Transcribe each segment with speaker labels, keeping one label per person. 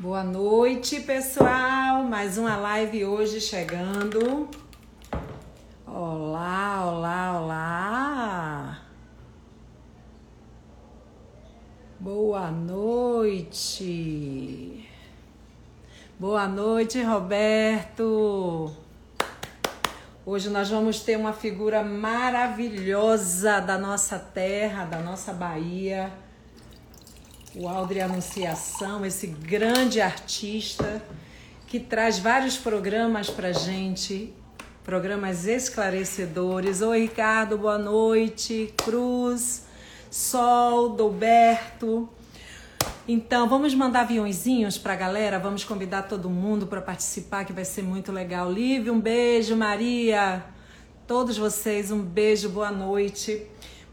Speaker 1: Boa noite, pessoal. Mais uma live hoje chegando. Olá, olá, olá. Boa noite. Boa noite, Roberto. Hoje nós vamos ter uma figura maravilhosa da nossa terra, da nossa Bahia o Aldri Anunciação, esse grande artista que traz vários programas para gente, programas esclarecedores. Oi, Ricardo, boa noite. Cruz, Sol, Douberto. Então, vamos mandar aviãozinhos para a galera, vamos convidar todo mundo para participar, que vai ser muito legal. Lívia, um beijo. Maria, todos vocês, um beijo, boa noite.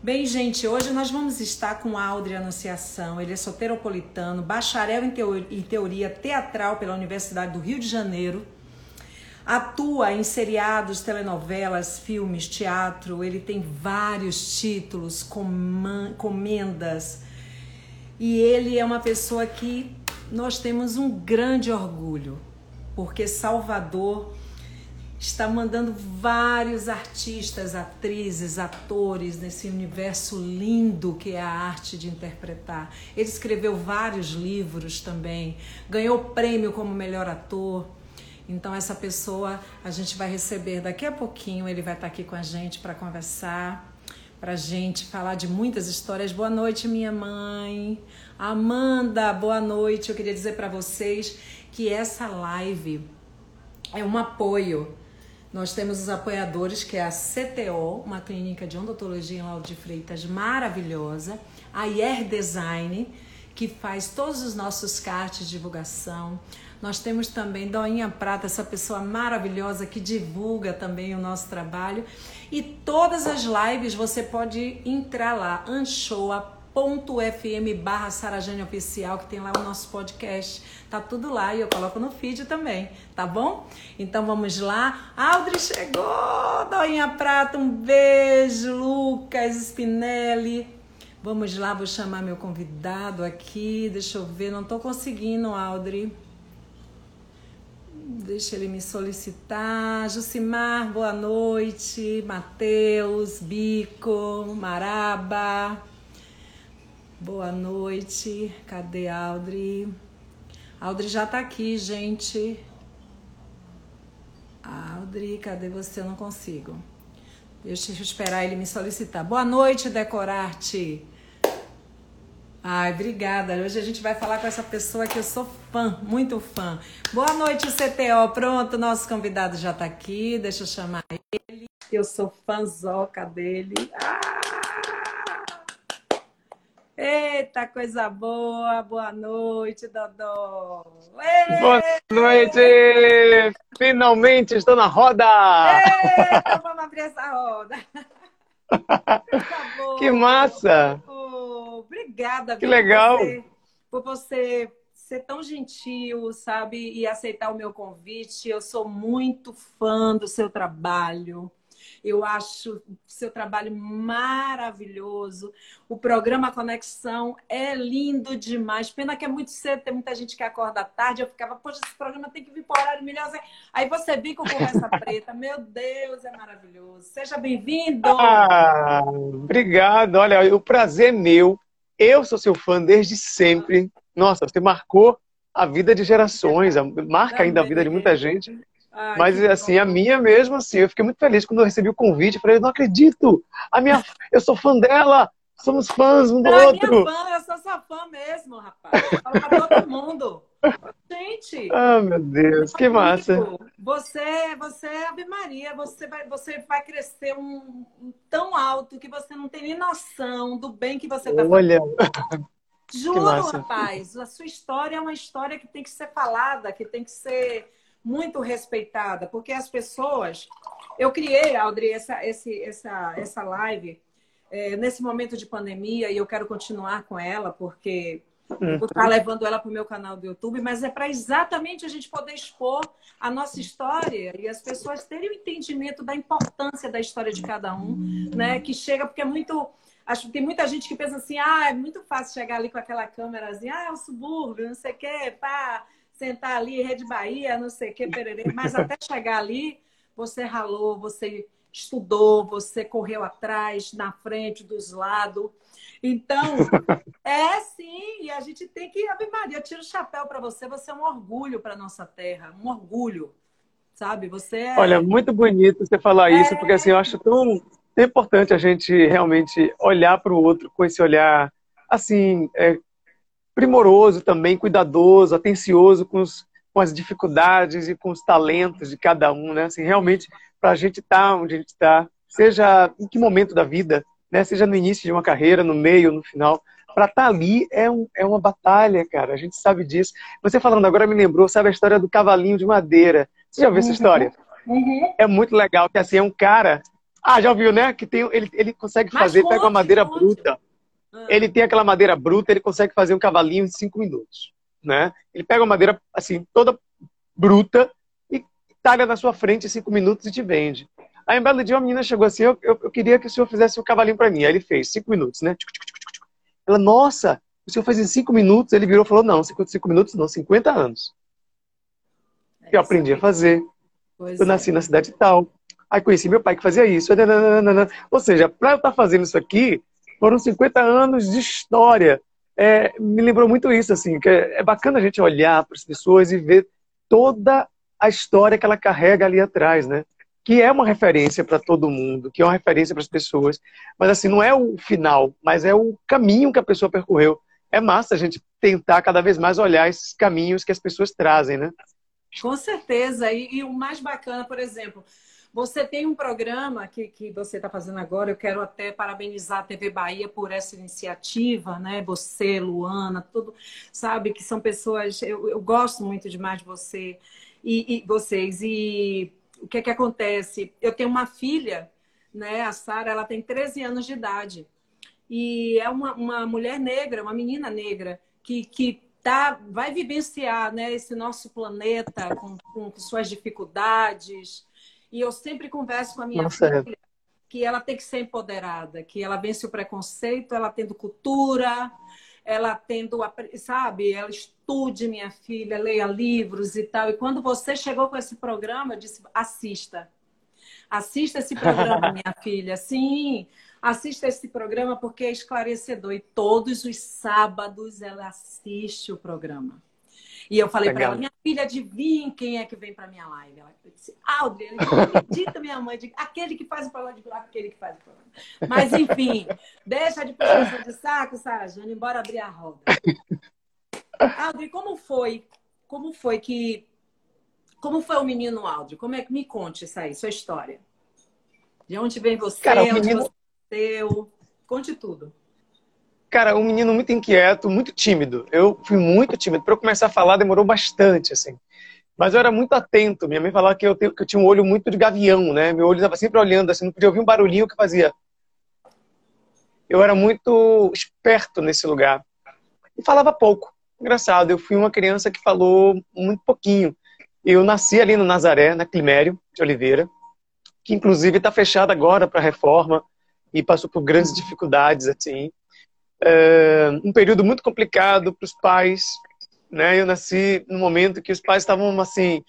Speaker 1: Bem, gente, hoje nós vamos estar com Aldri Anunciação. Ele é soteropolitano, bacharel em, em teoria teatral pela Universidade do Rio de Janeiro. Atua em seriados, telenovelas, filmes, teatro. Ele tem vários títulos, comendas. E ele é uma pessoa que nós temos um grande orgulho, porque Salvador está mandando vários artistas, atrizes, atores nesse universo lindo que é a arte de interpretar. Ele escreveu vários livros também, ganhou prêmio como melhor ator. Então essa pessoa a gente vai receber daqui a pouquinho, ele vai estar aqui com a gente para conversar, para gente falar de muitas histórias. Boa noite, minha mãe. Amanda, boa noite. Eu queria dizer para vocês que essa live é um apoio nós temos os apoiadores, que é a CTO, uma clínica de odontologia em Lauro de Freitas maravilhosa, a IR Design, que faz todos os nossos cards de divulgação. Nós temos também Doinha Prata, essa pessoa maravilhosa que divulga também o nosso trabalho. E todas as lives você pode entrar lá, Anchoa anchor.fm barra Sarajane Oficial, que tem lá o nosso podcast. Tá tudo lá e eu coloco no feed também, tá bom? Então vamos lá. Aldri chegou! Doinha Prata, um beijo! Lucas Spinelli. Vamos lá, vou chamar meu convidado aqui. Deixa eu ver, não tô conseguindo, Aldri. Deixa ele me solicitar. Jucimar, boa noite. Matheus, Bico, Maraba. Boa noite. Cadê Aldri? Aldri já tá aqui, gente. Aldri, cadê você? Eu não consigo. Deixa eu esperar ele me solicitar. Boa noite, Decorarte. Ai, obrigada. Hoje a gente vai falar com essa pessoa que eu sou fã, muito fã. Boa noite, CTO. Pronto, nosso convidado já tá aqui. Deixa eu chamar ele. Eu sou fãzoca dele. Ah! Eita, coisa boa! Boa noite, Dodô!
Speaker 2: Ei! Boa noite! Finalmente estou na roda!
Speaker 1: Eita, vamos abrir essa roda!
Speaker 2: que massa!
Speaker 1: Oh, obrigada,
Speaker 2: que legal!
Speaker 1: Por você, por você ser tão gentil, sabe? E aceitar o meu convite. Eu sou muito fã do seu trabalho. Eu acho seu trabalho maravilhoso. O programa Conexão é lindo demais. Pena que é muito cedo, tem muita gente que acorda tarde. Eu ficava, poxa, esse programa tem que vir por horário melhor. Aí você vem com Conversa Preta. Meu Deus, é maravilhoso. Seja bem-vindo.
Speaker 2: Ah, obrigado. Olha, o prazer é meu. Eu sou seu fã desde sempre. Nossa, você marcou a vida de gerações, marca ainda a vida de muita gente. Ai, Mas assim, bom. a minha mesmo, assim, eu fiquei muito feliz quando eu recebi o convite. Falei, não acredito! A minha, eu sou fã dela! Somos fãs um do não, outro!
Speaker 1: Minha fã, eu sou sua fã mesmo, rapaz. Fala pra todo mundo. Gente!
Speaker 2: Ah, meu Deus, que massa!
Speaker 1: Você, você é Ave Maria, você vai, você vai crescer um, um tão alto que você não tem nem noção do bem que você tá
Speaker 2: Olha.
Speaker 1: fazendo. Juro, rapaz, a sua história é uma história que tem que ser falada, que tem que ser muito respeitada, porque as pessoas. Eu criei, Audrey, essa, esse, essa, essa live é, nesse momento de pandemia e eu quero continuar com ela, porque uhum. vou estar levando ela para o meu canal do YouTube, mas é para exatamente a gente poder expor a nossa história e as pessoas terem o entendimento da importância da história de cada um, né? Que chega, porque é muito Acho que tem muita gente que pensa assim, ah, é muito fácil chegar ali com aquela câmerazinha, ah, é um subúrbio, não sei o quê, pá, sentar ali, Rede Bahia, não sei o quê, pererê. Mas até chegar ali, você ralou, você estudou, você correu atrás, na frente, dos lados. Então, é sim, e a gente tem que, Ave Maria, eu tiro o chapéu para você, você é um orgulho para nossa terra, um orgulho, sabe? Você é...
Speaker 2: Olha, muito bonito você falar é... isso, porque assim, eu acho tão, tão importante a gente realmente olhar para o outro com esse olhar, assim, é, primoroso também, cuidadoso, atencioso com, os, com as dificuldades e com os talentos de cada um, né? Assim, realmente para a gente estar tá onde a gente está, seja em que momento da vida, né? seja no início de uma carreira, no meio, no final. Para estar tá ali é, um, é uma batalha, cara. A gente sabe disso. Você falando agora me lembrou, sabe a história do cavalinho de madeira? Você já viu essa uhum. história? Uhum. É muito legal, que assim, é um cara. Ah, já ouviu, né? Que tem, ele, ele consegue fazer, Mas pega uma madeira bruta. Ele tem aquela madeira bruta, ele consegue fazer um cavalinho em cinco minutos. Né? Ele pega uma madeira assim, toda bruta, talha na sua frente em cinco minutos e te vende. Aí, um belo dia, uma menina chegou assim, eu, eu, eu queria que o senhor fizesse o um cavalinho para mim. Aí ele fez, cinco minutos, né? Ela, nossa, o senhor fez em cinco minutos? Ele virou e falou, não, 55 minutos não, 50 anos. É eu aprendi a fazer. Pois eu nasci é. na cidade tal. Aí conheci meu pai que fazia isso. Ou seja, para eu estar tá fazendo isso aqui, foram 50 anos de história. É, me lembrou muito isso, assim, que é, é bacana a gente olhar para as pessoas e ver toda a história que ela carrega ali atrás, né? Que é uma referência para todo mundo, que é uma referência para as pessoas. Mas assim, não é o final, mas é o caminho que a pessoa percorreu. É massa a gente tentar cada vez mais olhar esses caminhos que as pessoas trazem, né?
Speaker 1: Com certeza. E, e o mais bacana, por exemplo, você tem um programa que, que você está fazendo agora, eu quero até parabenizar a TV Bahia por essa iniciativa, né? Você, Luana, tudo, sabe, que são pessoas. Eu, eu gosto muito demais de você e, e vocês. E o que é que acontece? Eu tenho uma filha, né? A Sara, ela tem 13 anos de idade. E é uma, uma mulher negra, uma menina negra, que, que tá, vai vivenciar né, esse nosso planeta com, com, com suas dificuldades. E eu sempre converso com a minha é. filha que ela tem que ser empoderada, que ela vence o preconceito, ela tendo cultura, ela tendo, sabe, ela estude, minha filha, leia livros e tal. E quando você chegou com esse programa, eu disse: assista. Assista esse programa, minha filha. Sim, assista esse programa porque é esclarecedor. E todos os sábados ela assiste o programa. E eu falei para ela, minha filha, adivinha quem é que vem para minha live? Ela disse, Audrey, acredita minha mãe, aquele que faz o programa de lá, aquele que faz o programa. Mas enfim, deixa de puxar de saco, Sara Jane, embora abrir a roda. Audrey, como foi? Como foi que. Como foi o menino Audrey? Como é que me conte isso aí, sua história? De onde vem você? Cara, onde menino... você nasceu? Conte tudo.
Speaker 2: Cara, um menino muito inquieto, muito tímido. Eu fui muito tímido. Para eu começar a falar, demorou bastante, assim. Mas eu era muito atento. Minha mãe falava que eu, que eu tinha um olho muito de gavião, né? Meu olho estava sempre olhando, assim, não podia ouvir um barulhinho que fazia. Eu era muito esperto nesse lugar. E falava pouco. Engraçado, eu fui uma criança que falou muito pouquinho. Eu nasci ali no Nazaré, na Climério de Oliveira, que inclusive está fechada agora para reforma e passou por grandes dificuldades, assim. É, um período muito complicado para os pais, né? Eu nasci no momento que os pais estavam assim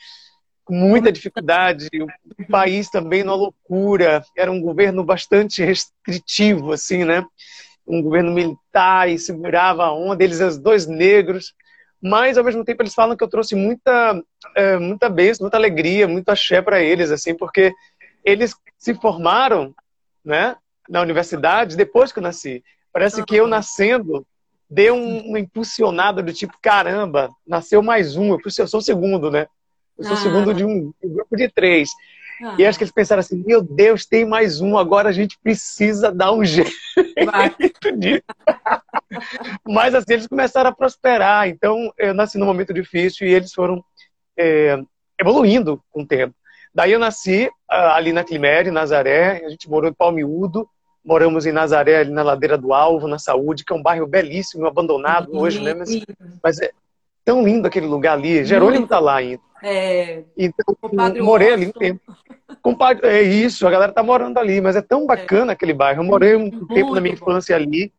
Speaker 2: com muita dificuldade, o país também numa loucura, era um governo bastante restritivo, assim, né? Um governo militar e segurava a onda, eles os dois negros, mas ao mesmo tempo eles falam que eu trouxe muita, é, muita bênção, muita alegria, muito axé para eles, assim, porque eles se formaram, né? Na universidade depois que eu nasci. Parece que eu nascendo deu um, uma impulsionada do tipo, caramba, nasceu mais um, eu sou o segundo, né? Eu sou o ah. segundo de um, um, grupo de três. Ah. E acho que eles pensaram assim, meu Deus, tem mais um, agora a gente precisa dar um jeito disso. Mas assim, eles começaram a prosperar. Então, eu nasci num momento difícil e eles foram é, evoluindo com o tempo. Daí eu nasci ah, ali na Climério, Nazaré, a gente morou em Palmiúdo, Moramos em Nazaré, ali na Ladeira do Alvo, na Saúde, que é um bairro belíssimo, abandonado hoje, né? Mas, mas é, tão lindo aquele lugar ali. Jerônimo está lá ainda.
Speaker 1: É,
Speaker 2: então, morei ali um tempo. Compadre, é isso, a galera tá morando ali, mas é tão é. bacana é. aquele bairro. Eu morei um Muito tempo na minha infância ali.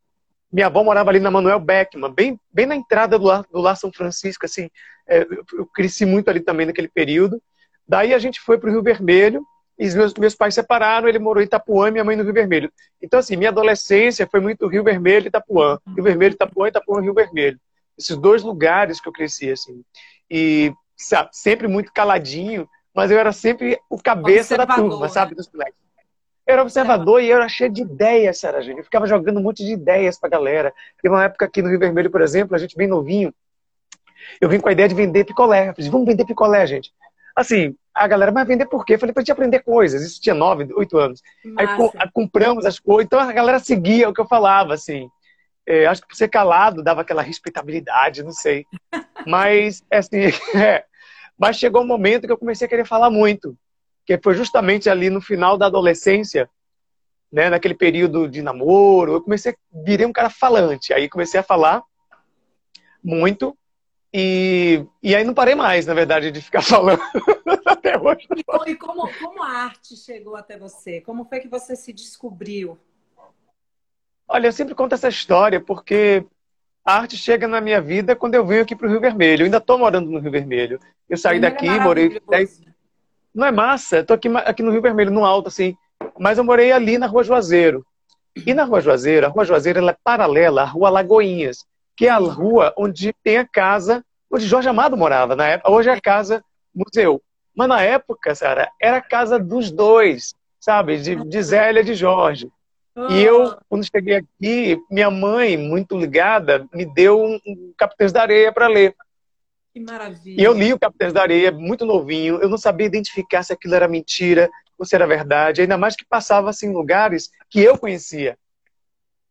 Speaker 2: Minha avó morava ali na Manuel Beckman, bem, bem na entrada do Lar, do Lar São Francisco, assim. É, eu cresci muito ali também naquele período. Daí a gente foi para o Rio Vermelho, e meus, meus pais separaram, ele morou em Itapuã e minha mãe no Rio Vermelho. Então, assim, minha adolescência foi muito Rio Vermelho e Itapuã. Rio Vermelho, Itapuã, Itapuã, Rio Vermelho. Esses dois lugares que eu cresci, assim. E sabe, sempre muito caladinho, mas eu era sempre o cabeça da turma, sabe, dos moleques. Eu era observador e eu era cheio de ideias, Sarah gente. Eu ficava jogando um monte de ideias pra galera. Teve uma época aqui no Rio Vermelho, por exemplo, a gente bem novinho, eu vim com a ideia de vender picolé. Eu falei, vamos vender picolé, gente. Assim, a galera, mas vender por quê? Eu falei, pra gente aprender coisas. Isso tinha nove, oito anos. Massa. Aí com, compramos as coisas. Então a galera seguia o que eu falava, assim. É, acho que por ser calado dava aquela respeitabilidade, não sei. Mas, assim, é. Mas chegou um momento que eu comecei a querer falar muito. Que foi justamente ali no final da adolescência, né, naquele período de namoro, eu comecei, virei um cara falante. Aí comecei a falar muito e, e aí não parei mais, na verdade, de ficar falando
Speaker 1: E, como, como a arte chegou até você? Como foi que você se descobriu?
Speaker 2: Olha, eu sempre conto essa história porque a arte chega na minha vida quando eu venho aqui para o Rio Vermelho. Eu ainda estou morando no Rio Vermelho. Eu saí daqui, é morei. Não é massa? Estou aqui, aqui no Rio Vermelho, no alto, assim. Mas eu morei ali na Rua Juazeiro. E na Rua Juazeiro, a Rua Juazeiro ela é paralela à Rua Lagoinhas, que é a rua onde tem a casa onde Jorge Amado morava. Na época, hoje é a casa museu. Mas na época, Sara, era a casa dos dois, sabe? De, de Zélia e de Jorge. E eu, ah. quando cheguei aqui, minha mãe, muito ligada, me deu um, um Capitães da Areia para ler.
Speaker 1: Que maravilha.
Speaker 2: E eu li o Capitães da Areia, muito novinho. Eu não sabia identificar se aquilo era mentira ou se era verdade. Ainda mais que passava assim, em lugares que eu conhecia.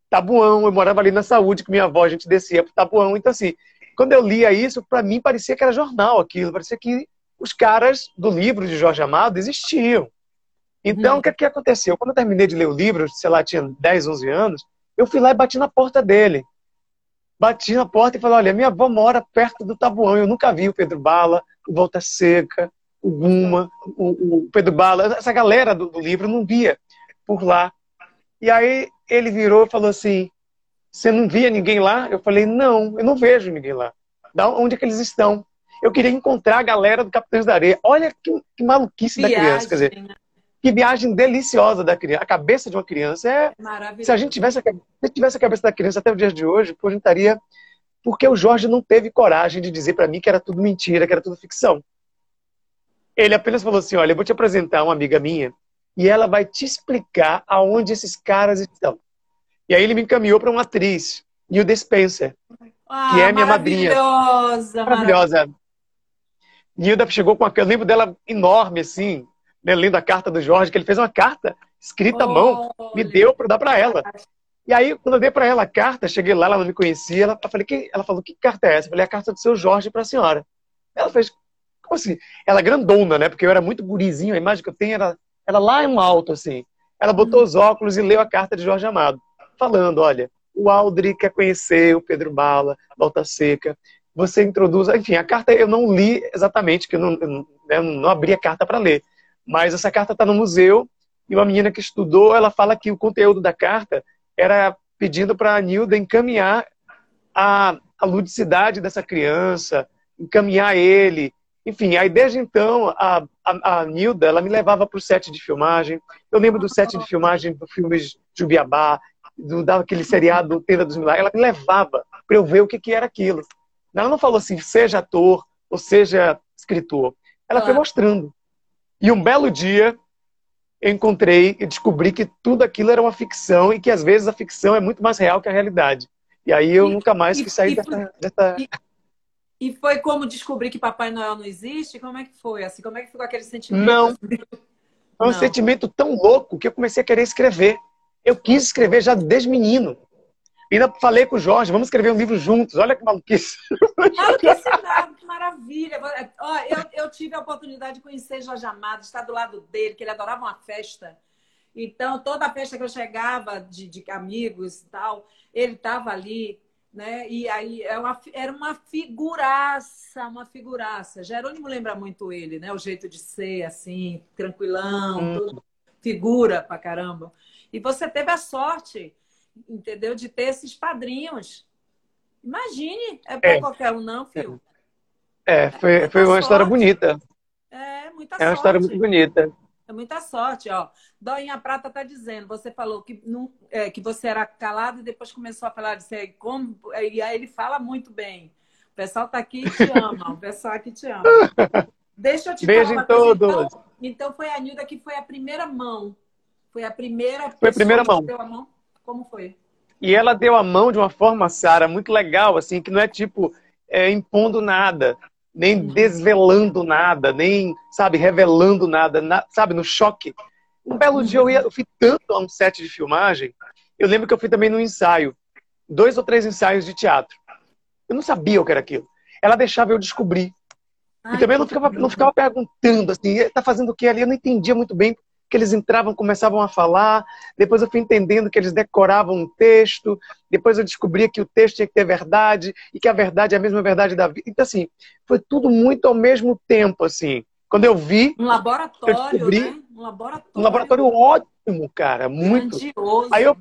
Speaker 2: Tabuão, eu morava ali na saúde com minha avó, a gente descia para Tabuão. Então, assim, quando eu lia isso, para mim parecia que era jornal aquilo. Parecia que os caras do livro de Jorge Amado existiam. Então, uhum. o que, que aconteceu? Quando eu terminei de ler o livro, sei lá, tinha 10, 11 anos, eu fui lá e bati na porta dele. Bati na porta e falei: Olha, minha avó mora perto do Tabuão. Eu nunca vi o Pedro Bala, o Volta Seca, o Guma, o, o Pedro Bala. Essa galera do, do livro não via por lá. E aí ele virou e falou assim: Você não via ninguém lá? Eu falei: Não, eu não vejo ninguém lá. Da onde é que eles estão? Eu queria encontrar a galera do Capitães da Areia. Olha que, que maluquice Viagem, da criança. Quer dizer, né? Que viagem deliciosa da criança. A cabeça de uma criança é. Se a gente tivesse a, se tivesse a cabeça da criança até o dia de hoje, a gente estaria. Porque o Jorge não teve coragem de dizer para mim que era tudo mentira, que era tudo ficção. Ele apenas falou assim: olha, eu vou te apresentar uma amiga minha e ela vai te explicar aonde esses caras estão. E aí ele me encaminhou para uma atriz, Nilda Spencer, ah, que é minha madrinha.
Speaker 1: Maravilhosa.
Speaker 2: Maravilhosa. Nilda chegou com. Eu lembro dela enorme, assim, né, lendo a carta do Jorge, que ele fez uma carta escrita à mão, me deu para dar para ela. E aí, quando eu dei para ela a carta, cheguei lá, ela não me conhecia, ela, falei, que, ela falou, que carta é essa? Eu falei, a carta do seu Jorge para a senhora. Ela fez, como assim? Ela é grandona, né? Porque eu era muito gurizinho, a imagem que eu tenho era, era lá em um alto, assim. Ela botou os óculos e leu a carta de Jorge Amado, falando, olha, o Aldri quer conhecer o Pedro Bala, Volta Seca, você introduz... Enfim, a carta eu não li exatamente, que eu não, eu não, não abri a carta para ler. Mas essa carta está no museu e uma menina que estudou, ela fala que o conteúdo da carta era pedindo para a Nilda encaminhar a, a ludicidade dessa criança, encaminhar ele. Enfim, aí desde então a, a, a Nilda ela me levava para o set de filmagem. Eu lembro do set de filmagem do filme Jubiabá, do daquele seriado Tenda dos Milagres. Ela me levava para eu ver o que, que era aquilo. Ela não falou assim, seja ator ou seja escritor. Ela foi mostrando. E um belo dia eu encontrei e descobri que tudo aquilo era uma ficção e que às vezes a ficção é muito mais real que a realidade. E aí eu e, nunca mais quis sair e, dessa. dessa...
Speaker 1: E, e, foi como descobrir que Papai Noel não existe? Como é que foi? Assim, como é que ficou aquele sentimento?
Speaker 2: Não. É um não. sentimento tão louco que eu comecei a querer escrever. Eu quis escrever já desde menino. Ainda falei com o Jorge, vamos escrever um livro juntos. Olha que maluquice.
Speaker 1: Maluquice nada, que maravilha. Ó, eu, eu tive a oportunidade de conhecer Jorge Amado, estar do lado dele, que ele adorava uma festa. Então, toda a festa que eu chegava de, de amigos e tal, ele estava ali né? E aí é uma, era uma figuraça, uma figuraça. Jerônimo lembra muito ele, né? O jeito de ser, assim, tranquilão, hum. tudo, figura pra caramba. E você teve a sorte, entendeu, de ter esses padrinhos. Imagine, é para é. qualquer um, não, filho.
Speaker 2: É, foi, foi uma sorte. história bonita.
Speaker 1: É, muita
Speaker 2: é sorte. É uma história muito bonita.
Speaker 1: É muita sorte, ó. Doinha Prata tá dizendo, você falou que, não, é, que você era calado e depois começou a falar de ser como. E aí ele fala muito bem. O pessoal tá aqui e te ama. o pessoal aqui te ama. Deixa eu te
Speaker 2: Beijo falar. Beijo em todos.
Speaker 1: Então, então, foi a Nilda que foi a primeira mão. Foi a primeira
Speaker 2: Foi a primeira mão.
Speaker 1: Como foi?
Speaker 2: E ela deu a mão de uma forma, Sara, muito legal, assim, que não é tipo é, impondo nada nem desvelando nada, nem, sabe, revelando nada, na, sabe, no choque. Um belo dia eu, ia, eu fui tanto a um set de filmagem, eu lembro que eu fui também num ensaio, dois ou três ensaios de teatro. Eu não sabia o que era aquilo. Ela deixava eu descobrir. Ai, e também eu não ficava, não ficava perguntando, assim, tá fazendo o que ali? Eu não entendia muito bem que eles entravam, começavam a falar, depois eu fui entendendo que eles decoravam um texto, depois eu descobria que o texto tinha que ter verdade e que a verdade é a mesma verdade da vida. Então, assim, foi tudo muito ao mesmo tempo, assim. Quando eu vi.
Speaker 1: Um laboratório, eu descobri, né? Um laboratório.
Speaker 2: Um laboratório ótimo, cara. Muito.
Speaker 1: Grandioso.
Speaker 2: Aí eu.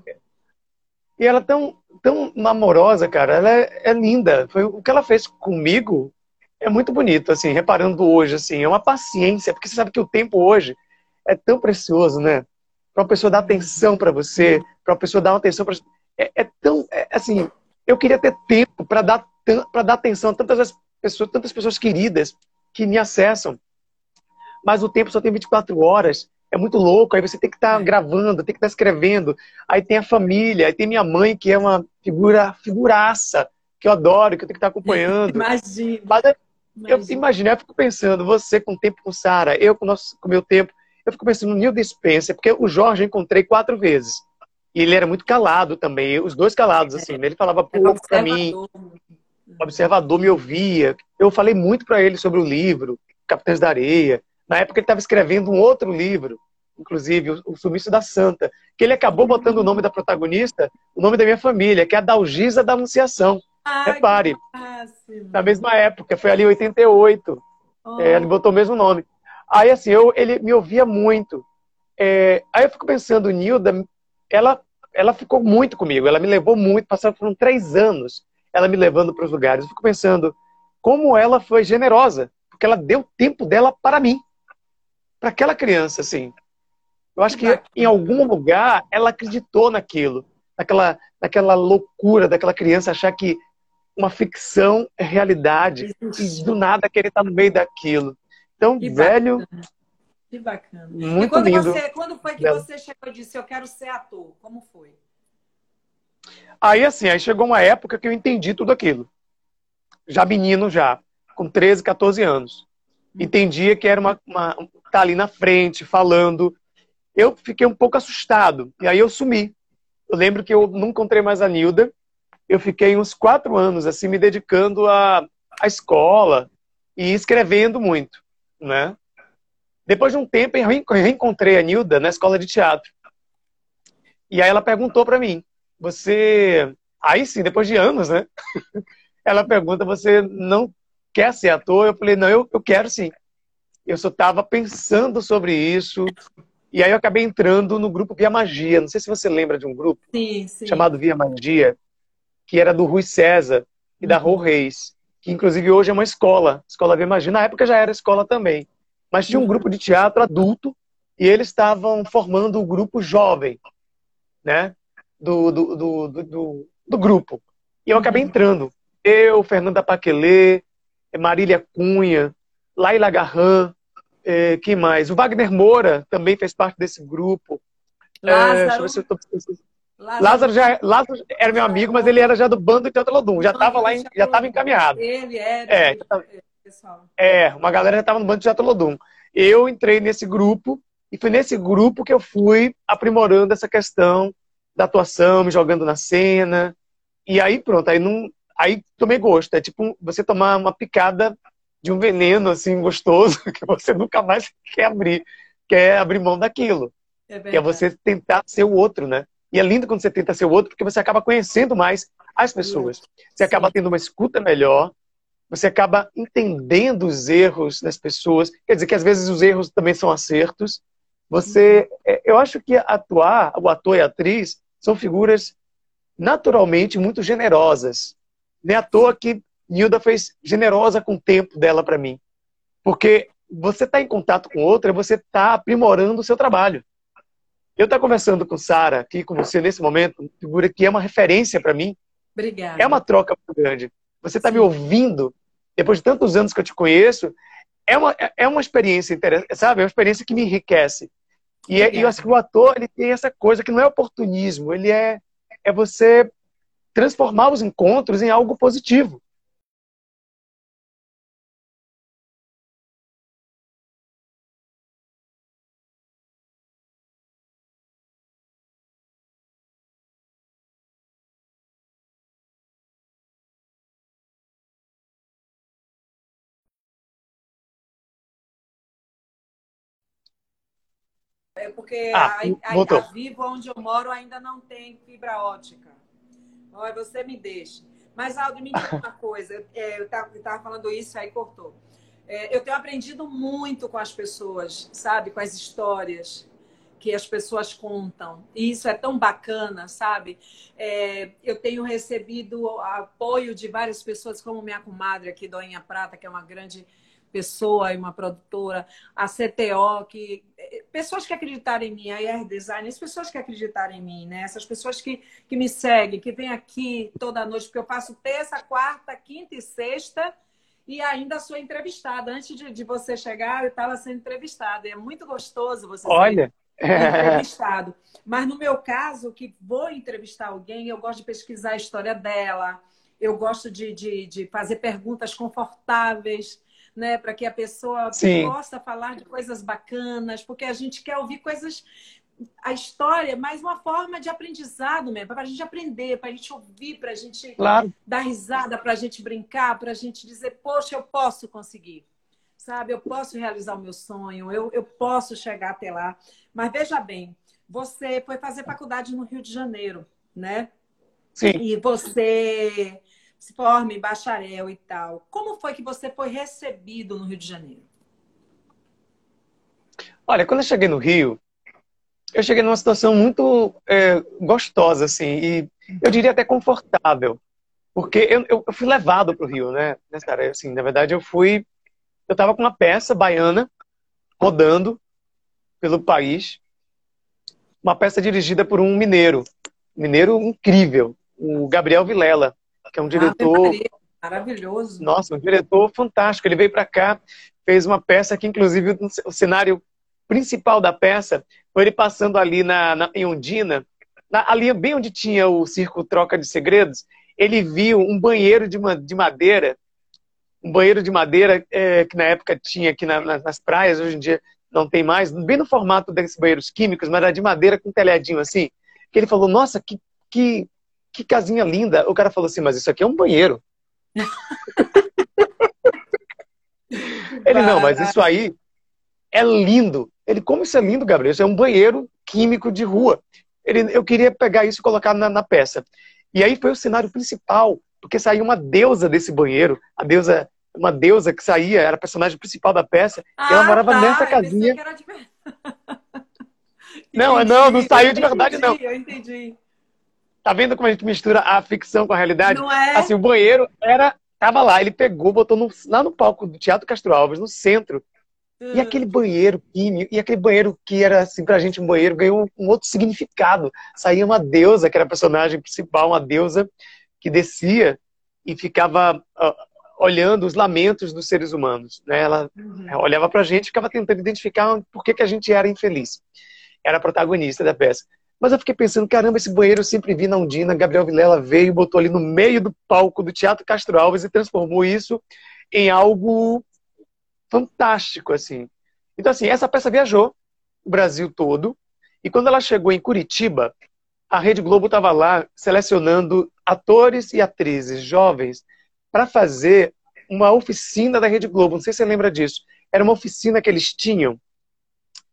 Speaker 2: E ela é tão, tão amorosa, cara. Ela é, é linda. Foi o que ela fez comigo é muito bonito, assim, reparando hoje, assim, é uma paciência, porque você sabe que o tempo hoje é tão precioso, né? Para uma pessoa dar atenção para você, para uma pessoa dar uma atenção para é, é tão é, assim. Eu queria ter tempo para dar para dar atenção a tantas pessoas, tantas pessoas queridas que me acessam. Mas o tempo só tem 24 horas. É muito louco. Aí você tem que estar tá gravando, tem que estar tá escrevendo. Aí tem a família, aí tem minha mãe, que é uma figura, figuraça, que eu adoro, que eu tenho que estar tá acompanhando.
Speaker 1: Imagina.
Speaker 2: Mas eu imagino, eu fico pensando, você com o tempo com Sara, eu com o nosso, com meu tempo. Eu fico pensando no Neil Dispenser, porque o Jorge eu encontrei quatro vezes. E ele era muito calado também, os dois calados, assim. Né? Ele falava pouco para mim. O observador me ouvia. Eu falei muito para ele sobre o livro, Capitães da Areia. Na época ele estava escrevendo um outro livro, inclusive, O Sumiço da Santa, que ele acabou botando o nome da protagonista, o nome da minha família, que é a Dalgisa da Anunciação. Ai, Repare, na mesma época, foi ali em 88. Oh. É, ele botou o mesmo nome. Aí, assim, eu, ele me ouvia muito. É, aí eu fico pensando, Nilda, ela, ela ficou muito comigo, ela me levou muito, passaram foram três anos ela me levando para os lugares. Eu fico pensando como ela foi generosa, porque ela deu tempo dela para mim, para aquela criança, assim. Eu acho que em algum lugar ela acreditou naquilo, naquela, naquela loucura daquela criança achar que uma ficção é realidade e do nada querer estar no meio daquilo. Então, que velho. Bacana.
Speaker 1: Que bacana.
Speaker 2: Muito
Speaker 1: e quando,
Speaker 2: lindo.
Speaker 1: Você, quando foi que você chegou e disse, eu quero ser ator? Como foi?
Speaker 2: Aí, assim, aí chegou uma época que eu entendi tudo aquilo. Já menino, já, com 13, 14 anos. Entendia que era uma, uma tá ali na frente, falando. Eu fiquei um pouco assustado. E aí eu sumi. Eu lembro que eu não encontrei mais a Nilda. Eu fiquei uns quatro anos, assim, me dedicando à, à escola e escrevendo muito né? Depois de um tempo, eu reencontrei a Nilda na escola de teatro. E aí ela perguntou para mim, você... Aí sim, depois de anos, né? ela pergunta, você não quer ser ator? Eu falei, não, eu, eu quero sim. Eu só estava pensando sobre isso. E aí eu acabei entrando no grupo Via Magia. Não sei se você lembra de um grupo
Speaker 1: sim, sim.
Speaker 2: chamado Via Magia, que era do Rui César e da Rô Reis que inclusive hoje é uma escola, Escola Via Magia. Na época já era escola também. Mas tinha um grupo de teatro adulto e eles estavam formando o grupo jovem, né? Do, do, do, do, do grupo. E eu acabei entrando. Eu, Fernanda Paquelê, Marília Cunha, Laila Garran, eh, quem mais? O Wagner Moura também fez parte desse grupo.
Speaker 1: Lázaro. É, deixa eu ver se eu tô...
Speaker 2: Lázaro, Lázaro, já, Lázaro era meu amigo, mas ele era já do bando de Lodum, já estava lá, em, já estava encaminhado.
Speaker 1: Ele era. É,
Speaker 2: é, uma galera já estava no bando de Lodum. Eu entrei nesse grupo e foi nesse grupo que eu fui aprimorando essa questão da atuação, me jogando na cena. E aí pronto, aí não, aí tomei gosto. É tipo você tomar uma picada de um veneno assim gostoso que você nunca mais quer abrir, quer abrir mão daquilo. É que é você tentar ser o outro, né? E é lindo quando você tenta ser o outro, porque você acaba conhecendo mais as pessoas. Você acaba tendo uma escuta melhor, você acaba entendendo os erros das pessoas. Quer dizer que às vezes os erros também são acertos. Você, uhum. é, eu acho que atuar, o ator e a atriz são figuras naturalmente muito generosas. Nem à toa que Nilda fez generosa com o tempo dela para mim. Porque você está em contato com outra, você está aprimorando o seu trabalho. Eu estou conversando com Sara aqui com você nesse momento, figura que é uma referência para mim.
Speaker 1: Obrigada.
Speaker 2: É uma troca muito grande. Você está me ouvindo, depois de tantos anos que eu te conheço, é uma, é uma experiência interessante, sabe? É uma experiência que me enriquece. E, é, e eu acho que o ator ele tem essa coisa que não é oportunismo, ele é, é você transformar os encontros em algo positivo.
Speaker 1: É porque ah, a, a, a, Vivo, onde eu moro, ainda não tem fibra ótica. Olha, você me deixa. Mas, Aldo, me diga uma coisa. É, eu estava falando isso, aí cortou. É, eu tenho aprendido muito com as pessoas, sabe? Com as histórias que as pessoas contam. E isso é tão bacana, sabe? É, eu tenho recebido apoio de várias pessoas, como minha comadre aqui, Doinha Prata, que é uma grande pessoa e uma produtora, a CTO, que pessoas que acreditaram em mim, a IR Design, as pessoas que acreditaram em mim, né? Essas pessoas que, que me seguem, que vêm aqui toda noite, porque eu faço terça, quarta, quinta e sexta e ainda sou entrevistada. Antes de, de você chegar, eu estava sendo entrevistada. É muito gostoso você
Speaker 2: Olha.
Speaker 1: ser entrevistado. Mas no meu caso, que vou entrevistar alguém, eu gosto de pesquisar a história dela, eu gosto de, de, de fazer perguntas confortáveis né? Para que a pessoa Sim. possa falar de coisas bacanas, porque a gente quer ouvir coisas. A história é mais uma forma de aprendizado mesmo, para a gente aprender, para a gente ouvir, para a gente
Speaker 2: claro.
Speaker 1: dar risada, para a gente brincar, para a gente dizer, poxa, eu posso conseguir sabe? Eu posso realizar o meu sonho, eu, eu posso chegar até lá. Mas veja bem, você foi fazer faculdade no Rio de Janeiro, né?
Speaker 2: Sim.
Speaker 1: E você se forma em bacharel e tal. Como foi que você foi recebido no Rio de Janeiro?
Speaker 2: Olha, quando eu cheguei no Rio, eu cheguei numa situação muito é, gostosa, assim, e eu diria até confortável, porque eu, eu, eu fui levado para o Rio, né? Assim, na verdade, eu fui, eu estava com uma peça baiana rodando pelo país, uma peça dirigida por um mineiro, mineiro incrível, o Gabriel Vilela que é um diretor.
Speaker 1: Ah, maravilhoso.
Speaker 2: Nossa, um diretor fantástico. Ele veio para cá, fez uma peça que, inclusive, o cenário principal da peça foi ele passando ali na, na em Ondina, na, ali bem onde tinha o circo Troca de Segredos, ele viu um banheiro de, de madeira, um banheiro de madeira é, que na época tinha aqui na, nas praias, hoje em dia não tem mais, bem no formato desses banheiros químicos, mas era de madeira com um telhadinho assim, que ele falou, nossa, que, que que casinha linda. O cara falou assim, mas isso aqui é um banheiro. Ele, não, mas isso aí é lindo. Ele, como isso é lindo, Gabriel? Isso é um banheiro químico de rua. Ele, eu queria pegar isso e colocar na, na peça. E aí foi o cenário principal, porque saiu uma deusa desse banheiro, a deusa, uma deusa que saía, era a personagem principal da peça, ah, e ela ah, morava tá. nessa casinha. De... não, não, não saiu de verdade,
Speaker 1: entendi,
Speaker 2: não.
Speaker 1: Eu entendi.
Speaker 2: Tá vendo como a gente mistura a ficção com a realidade?
Speaker 1: Não é?
Speaker 2: Assim, o banheiro era. Tava lá, ele pegou, botou no, lá no palco do Teatro Castro Alves, no centro. E hum. aquele banheiro químico, e aquele banheiro que era assim pra gente um banheiro, ganhou um outro significado. Saía uma deusa, que era a personagem principal, uma deusa que descia e ficava uh, olhando os lamentos dos seres humanos. Né? Ela uhum. olhava pra gente e ficava tentando identificar por que, que a gente era infeliz. Era a protagonista da peça. Mas eu fiquei pensando, caramba, esse banheiro eu sempre vi na Undina. Gabriel Vilela veio botou ali no meio do palco do Teatro Castro Alves e transformou isso em algo fantástico, assim. Então, assim, essa peça viajou o Brasil todo. E quando ela chegou em Curitiba, a Rede Globo estava lá selecionando atores e atrizes jovens para fazer uma oficina da Rede Globo. Não sei se você lembra disso. Era uma oficina que eles tinham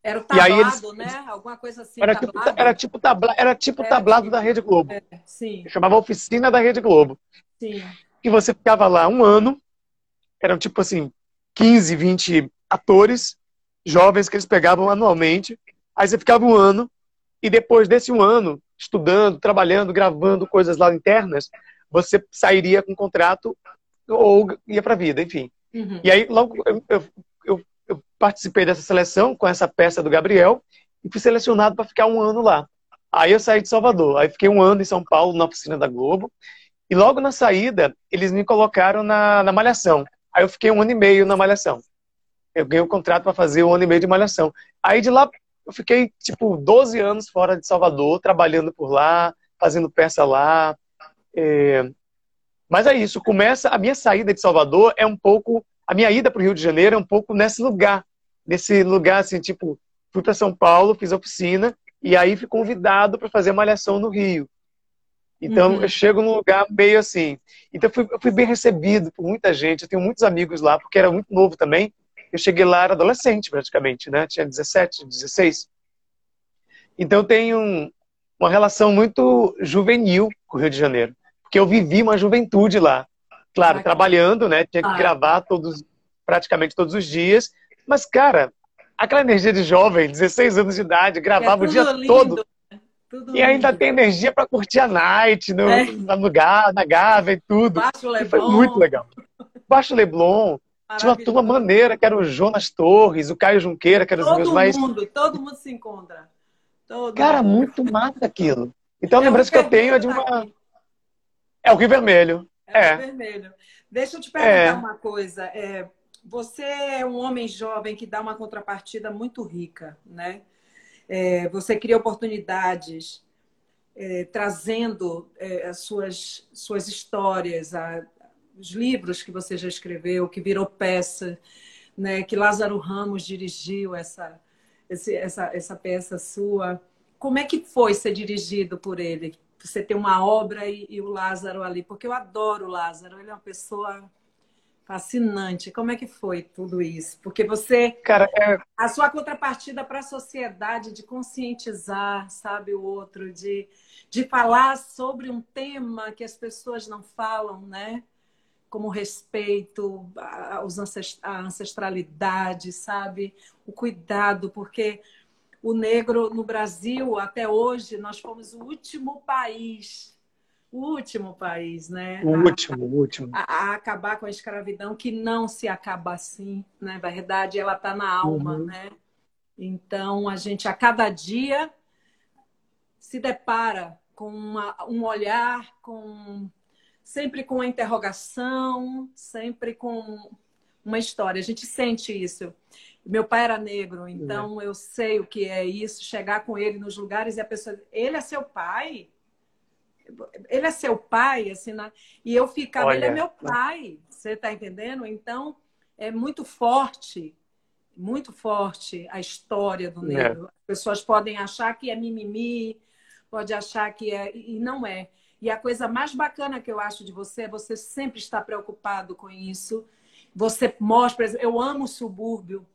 Speaker 1: Era o tablado, eles... né? Alguma coisa assim.
Speaker 2: Era tipo, era tipo, tabla... era tipo é, tablado tipo... da Rede Globo. É,
Speaker 1: sim.
Speaker 2: Chamava Oficina da Rede Globo.
Speaker 1: Sim.
Speaker 2: Que você ficava lá um ano, eram tipo assim, 15, 20 atores jovens que eles pegavam anualmente. Aí você ficava um ano, e depois desse um ano, estudando, trabalhando, gravando coisas lá internas, você sairia com um contrato ou ia para a vida, enfim. Uhum. E aí, logo, eu, eu, participei dessa seleção com essa peça do Gabriel e fui selecionado para ficar um ano lá. Aí eu saí de Salvador, aí fiquei um ano em São Paulo, na oficina da Globo, e logo na saída, eles me colocaram na, na Malhação. Aí eu fiquei um ano e meio na Malhação. Eu ganhei o um contrato para fazer um ano e meio de Malhação. Aí de lá, eu fiquei, tipo, 12 anos fora de Salvador, trabalhando por lá, fazendo peça lá. É... Mas é isso, começa, a minha saída de Salvador é um pouco, a minha ida para o Rio de Janeiro é um pouco nesse lugar, nesse lugar assim, tipo, fui para São Paulo, fiz a oficina, e aí fui convidado para fazer malhação no Rio. Então, uhum. eu chego num lugar meio assim. Então, eu fui, eu fui, bem recebido por muita gente. Eu tenho muitos amigos lá, porque era muito novo também. Eu cheguei lá, era adolescente praticamente, né? Tinha 17, 16. Então, eu tenho um, uma relação muito juvenil com o Rio de Janeiro. Porque eu vivi uma juventude lá. Claro, ah, trabalhando, né? Tinha que ah. gravar todos, praticamente todos os dias. Mas, cara, aquela energia de jovem, 16 anos de idade, gravava é o dia lindo. todo tudo e ainda tem energia para curtir a night no, é. no, na Gávea e tudo.
Speaker 1: Baixo Leblon.
Speaker 2: Foi muito legal. Baixo Leblon. Tinha uma turma maneira, que era o Jonas Torres, o Caio Junqueira, que eram os meus mais.
Speaker 1: Todo mundo, todo mundo se encontra.
Speaker 2: Todo Cara, mundo. muito massa aquilo. Então a é lembrança que eu tenho é de uma. É o Rio Vermelho.
Speaker 1: É, é. o Rio Vermelho. Deixa eu te perguntar é. uma coisa. É, você é um homem jovem que dá uma contrapartida muito rica, né? É, você cria oportunidades, é, trazendo é, as suas, suas histórias, a, os livros que você já escreveu, que virou peça, né, que Lázaro Ramos dirigiu essa, esse, essa, essa peça sua. Como é que foi ser dirigido por ele? Você ter uma obra e, e o Lázaro ali, porque eu adoro o Lázaro, ele é uma pessoa Fascinante. Como é que foi tudo isso? Porque você.
Speaker 2: Cara, é...
Speaker 1: A sua contrapartida para a sociedade de conscientizar, sabe, o outro, de, de falar sobre um tema que as pessoas não falam, né? Como respeito, a, a ancestralidade, sabe? O cuidado, porque o negro no Brasil, até hoje, nós fomos o último país o último país, né?
Speaker 2: O a, último, o último.
Speaker 1: A, a, acabar com a escravidão, que não se acaba assim, na né? verdade, ela está na alma, uhum. né? Então, a gente, a cada dia, se depara com uma, um olhar, com sempre com uma interrogação, sempre com uma história. A gente sente isso. Meu pai era negro, então uhum. eu sei o que é isso, chegar com ele nos lugares e a pessoa, ele é seu pai? Ele é seu pai, assim, na... e eu ficava, Olha, ele é meu pai, você está entendendo? Então, é muito forte, muito forte a história do é. negro. É. As pessoas podem achar que é mimimi, pode achar que é, e não é. E a coisa mais bacana que eu acho de você é você sempre estar preocupado com isso. Você mostra, eu amo o subúrbio,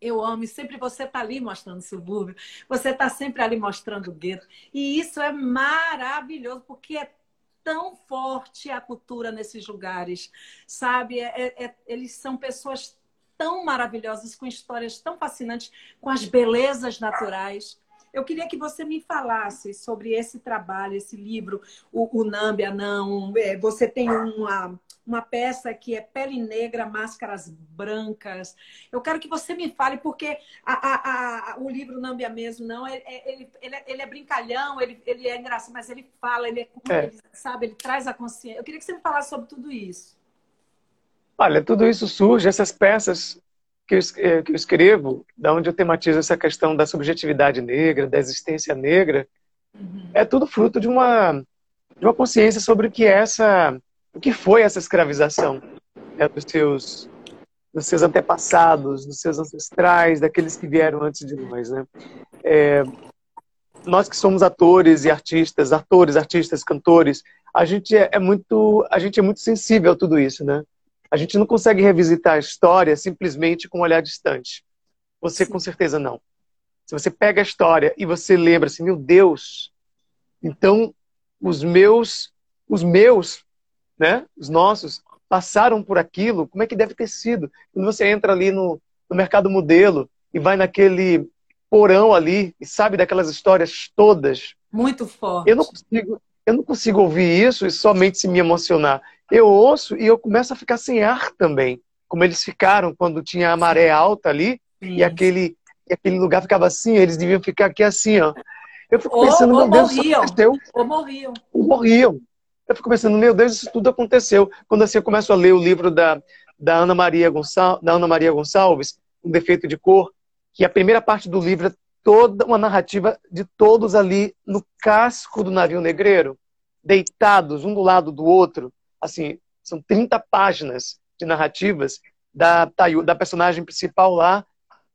Speaker 1: eu amo, e sempre você está ali mostrando o subúrbio, você está sempre ali mostrando o gueto. E isso é maravilhoso, porque é tão forte a cultura nesses lugares, sabe? É, é, é, eles são pessoas tão maravilhosas, com histórias tão fascinantes, com as belezas naturais. Eu queria que você me falasse sobre esse trabalho, esse livro, o, o Nâmbia Não. É, você tem uma uma peça que é Pele Negra, Máscaras Brancas. Eu quero que você me fale, porque a, a, a, o livro Nambia mesmo, não, ele, ele, ele, é, ele é brincalhão, ele, ele é engraçado, mas ele fala, ele, é, é. ele sabe, ele traz a consciência. Eu queria que você me falasse sobre tudo isso.
Speaker 2: Olha, tudo isso surge, essas peças que eu, eh, que eu escrevo, da onde eu tematizo essa questão da subjetividade negra, da existência negra, uhum. é tudo fruto de uma, de uma consciência sobre que é essa o que foi essa escravização né, dos, seus, dos seus antepassados, dos seus ancestrais, daqueles que vieram antes de nós. Né? É, nós que somos atores e artistas, atores, artistas, cantores, a gente é, é, muito, a gente é muito sensível a tudo isso, né? A gente não consegue revisitar a história simplesmente com um olhar distante. Você com certeza não. Se você pega a história e você lembra assim, meu Deus, então os meus, os meus, né, os nossos, passaram por aquilo, como é que deve ter sido? Quando você entra ali no, no mercado modelo e vai naquele porão ali e sabe daquelas histórias todas.
Speaker 1: Muito forte.
Speaker 2: Eu não consigo, eu não consigo ouvir isso e somente se me emocionar. Eu ouço e eu começo a ficar sem ar também, como eles ficaram quando tinha a maré alta ali Sim. e aquele e aquele lugar ficava assim, eles deviam ficar aqui assim, ó. Eu fico pensando, ou, meu Deus, morriam,
Speaker 1: Ou morriam.
Speaker 2: Ou morriam. Eu fico pensando, meu Deus, isso tudo aconteceu. Quando assim eu começo a ler o livro da, da, Ana, Maria Gonçal, da Ana Maria Gonçalves, Um Defeito de Cor, que a primeira parte do livro é toda uma narrativa de todos ali no casco do navio negreiro, deitados um do lado do outro. Assim, são 30 páginas de narrativas da, da personagem principal lá,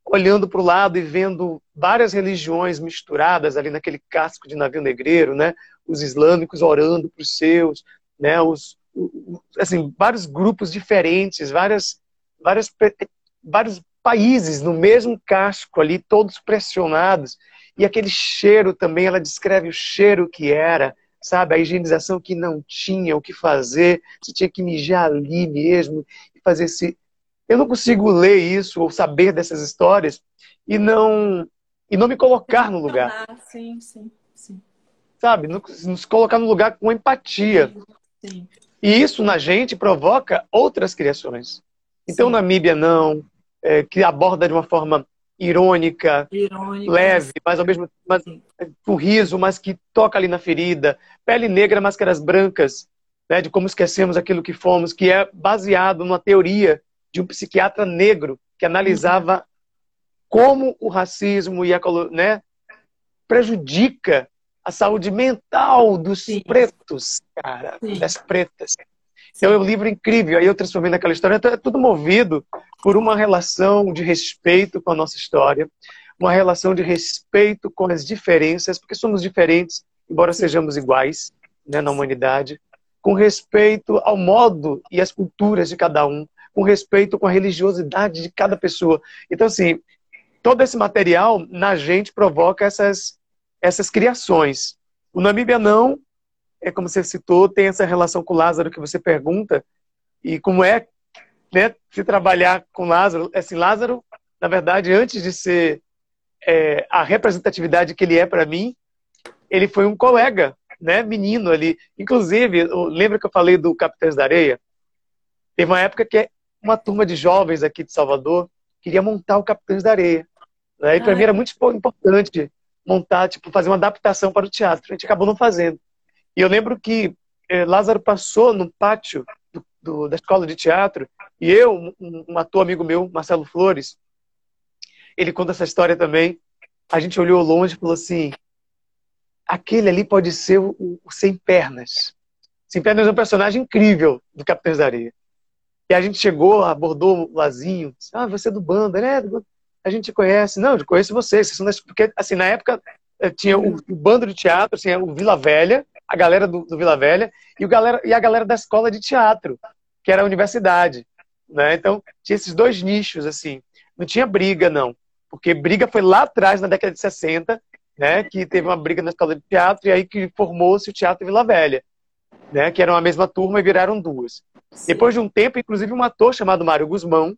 Speaker 2: olhando para o lado e vendo várias religiões misturadas ali naquele casco de navio negreiro, né? Os islâmicos orando para os seus, né? Os, assim, vários grupos diferentes, várias, várias, vários países no mesmo casco ali, todos pressionados. E aquele cheiro também, ela descreve o cheiro que era, sabe? A higienização que não tinha o que fazer, você tinha que mijar ali mesmo e fazer esse, eu não consigo ler isso ou saber dessas histórias e não e não me colocar no lugar.
Speaker 1: Sim, sim, sim.
Speaker 2: Sabe? Nos colocar no lugar com empatia. Sim. E isso na gente provoca outras criações. Então, sim. Namíbia não, é, que aborda de uma forma irônica, irônica leve, mas ao mesmo mas, com riso, mas que toca ali na ferida. Pele negra, máscaras brancas, né, de como esquecemos aquilo que fomos, que é baseado numa teoria de um psiquiatra negro que analisava como o racismo e a né, prejudica a saúde mental dos Sim. pretos, cara, Sim. das pretas. Então é um livro incrível. Aí eu transformei naquela história. Então, é tudo movido por uma relação de respeito com a nossa história, uma relação de respeito com as diferenças, porque somos diferentes, embora sejamos iguais né, na humanidade, com respeito ao modo e às culturas de cada um, com respeito com a religiosidade de cada pessoa. Então, assim, todo esse material na gente provoca essas, essas criações. O Namíbia não, é como você citou, tem essa relação com Lázaro que você pergunta, e como é né, se trabalhar com Lázaro. Assim, Lázaro, na verdade, antes de ser é, a representatividade que ele é para mim, ele foi um colega, né, menino ali. Inclusive, lembra que eu falei do Capitães da Areia? Teve uma época que uma turma de jovens aqui de Salvador queria montar o Capitães da Areia. Né? E para mim era muito importante montar, tipo, fazer uma adaptação para o teatro. A gente acabou não fazendo. E eu lembro que eh, Lázaro passou no pátio do, do, da escola de teatro e eu, um, um, ator amigo meu, Marcelo Flores, ele conta essa história também. A gente olhou longe e falou assim: aquele ali pode ser o, o Sem Pernas. Sem Pernas é um personagem incrível do Capitães da Areia. E a gente chegou, abordou o Lazinho. Ah, você é do banda, né? A gente conhece. Não, eu conheço vocês. vocês são das... Porque, assim, na época eh, tinha o, o bando de teatro, assim, o Vila Velha, a galera do, do, Vila Velha, e, o galera, e a galera da escola de teatro, que era a universidade. Né? Então, tinha esses dois nichos, assim. Não tinha briga, não. Porque briga foi lá atrás, na década de 60, né? Que teve uma briga na escola de teatro, e aí que formou-se o Teatro Vila Velha. Né, que eram a mesma turma e viraram duas. Sim. Depois de um tempo, inclusive, um ator chamado Mário Guzmão,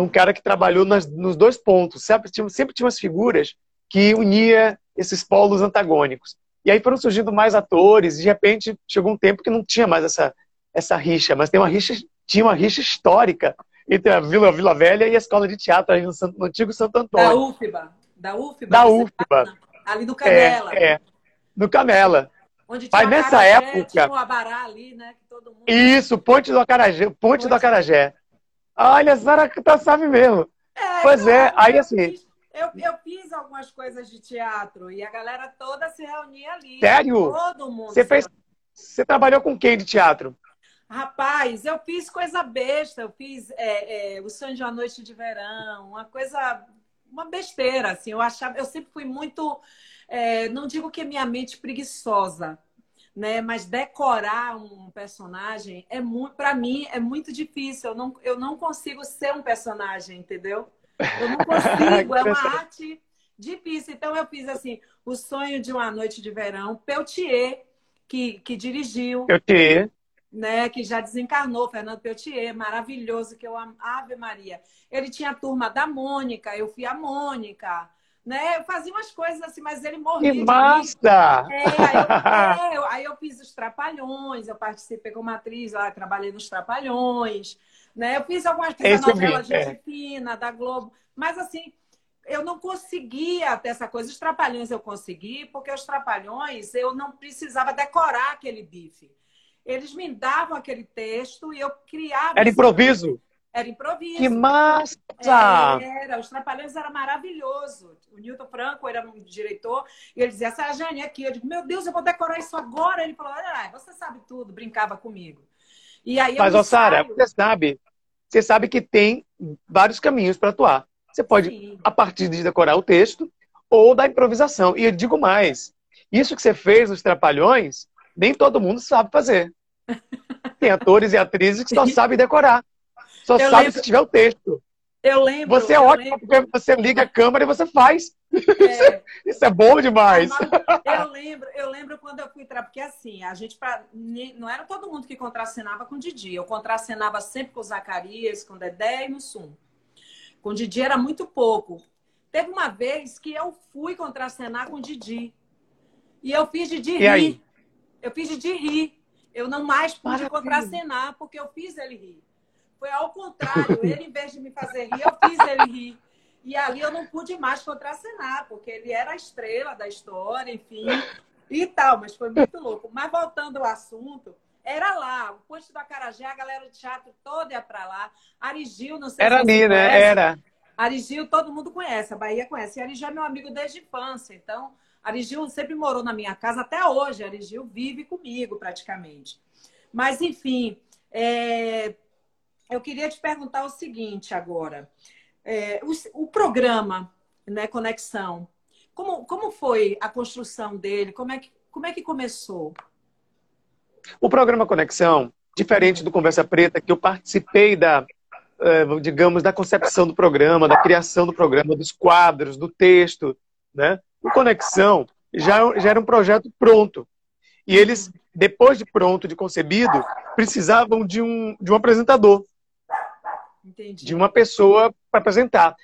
Speaker 2: um cara que trabalhou nas, nos dois pontos. Sempre tinha, sempre tinha umas figuras que unia esses polos antagônicos. E aí foram surgindo mais atores, e de repente chegou um tempo que não tinha mais essa, essa rixa, mas tem uma rixa, tinha uma rixa histórica entre a Vila, Vila Velha e a escola de teatro ali no, no antigo Santo Antônio.
Speaker 1: Da UFBA. Da UFBA.
Speaker 2: Da UFBA.
Speaker 1: Ali no Canela.
Speaker 2: É, é, no Canela.
Speaker 1: Onde tinha Mas nessa Acarajé, época. Tinha um abará ali, né? Mundo...
Speaker 2: Isso, Ponte do Acarajé. Ponte, Ponte do Acarajé. Olha, a Sara tá, sabe mesmo. É, pois é, aí assim.
Speaker 1: eu, eu fiz algumas coisas de teatro e a galera toda se reunia ali.
Speaker 2: Sério?
Speaker 1: Todo mundo.
Speaker 2: Você fez. Você trabalhou com quem de teatro?
Speaker 1: Rapaz, eu fiz coisa besta. Eu fiz é, é, o Sonho de uma Noite de Verão, uma coisa. Uma besteira, assim. Eu achava. Eu sempre fui muito é, não digo que é minha mente preguiçosa, né? Mas decorar um personagem é muito, para mim é muito difícil. Eu não, eu não consigo ser um personagem, entendeu? Eu não consigo. é uma arte Difícil. Então eu fiz assim, o sonho de uma noite de verão, Peltier, que, que dirigiu.
Speaker 2: Peltier.
Speaker 1: Né, que já desencarnou, Fernando Peltier, maravilhoso, que eu amo. Ave Maria. Ele tinha a turma da Mônica, eu fui a Mônica né? Eu fazia umas coisas assim, mas ele morria.
Speaker 2: Que massa!
Speaker 1: É, aí, eu, é, eu, aí eu fiz os Trapalhões, eu participei como atriz lá, trabalhei nos Trapalhões, né? Eu fiz algumas coisas da novela Gente é. Fina, da Globo, mas assim, eu não conseguia ter essa coisa. Os Trapalhões eu consegui, porque os Trapalhões eu não precisava decorar aquele bife. Eles me davam aquele texto e eu criava.
Speaker 2: Era improviso?
Speaker 1: Era improviso.
Speaker 2: Que massa!
Speaker 1: Era, os Trapalhões era maravilhoso. O Newton Franco era um diretor e ele dizia, essa Jane aqui. Eu digo, meu Deus, eu vou decorar isso agora. Ele falou, ah, você sabe tudo, brincava comigo. E aí
Speaker 2: Mas, ó, Sara, você sabe, você sabe que tem vários caminhos para atuar. Você pode, Sim. a partir de decorar o texto ou da improvisação. E eu digo mais, isso que você fez nos Trapalhões, nem todo mundo sabe fazer. Tem atores e atrizes que só sabem decorar. Só eu sabe lembro... se tiver o texto.
Speaker 1: Eu lembro.
Speaker 2: Você é ótimo lembro. porque você liga a câmera e você faz. É. Isso é bom demais.
Speaker 1: Eu lembro, eu lembro quando eu fui tra... porque assim, a gente pra... não era todo mundo que contracenava com o Didi. Eu contracenava sempre com o Zacarias, com o Dedé e Mussum. Com o Didi era muito pouco. Teve uma vez que eu fui contracenar com o Didi. E eu fiz Didi e rir. Aí? Eu fiz Didi rir. Eu não mais pude Maravilha. contracenar porque eu fiz ele rir. Foi ao contrário. Ele, em vez de me fazer rir, eu fiz ele rir. E ali eu não pude mais contracenar, porque ele era a estrela da história, enfim, e tal. Mas foi muito louco. Mas voltando ao assunto, era lá, o Ponte do Acarajé, a galera do teatro toda ia para lá. Arigil, não sei
Speaker 2: era se Era ali, né? Era.
Speaker 1: Arigil, todo mundo conhece, a Bahia conhece. E Arigil é meu amigo desde infância. Então, Arigil sempre morou na minha casa até hoje. Arigil vive comigo, praticamente. Mas, enfim, é, eu queria te perguntar o seguinte agora. É, o, o, programa, né, Conexão, como, como foi a construção dele? Como é, que, como é que começou?
Speaker 2: O programa Conexão, diferente do Conversa Preta, que eu participei da, é, digamos, da concepção do programa, da criação do programa, dos quadros, do texto, né? O Conexão já, já era um projeto pronto. E eles, depois de pronto, de concebido, precisavam de um, de um apresentador. Entendi. de uma pessoa para apresentar.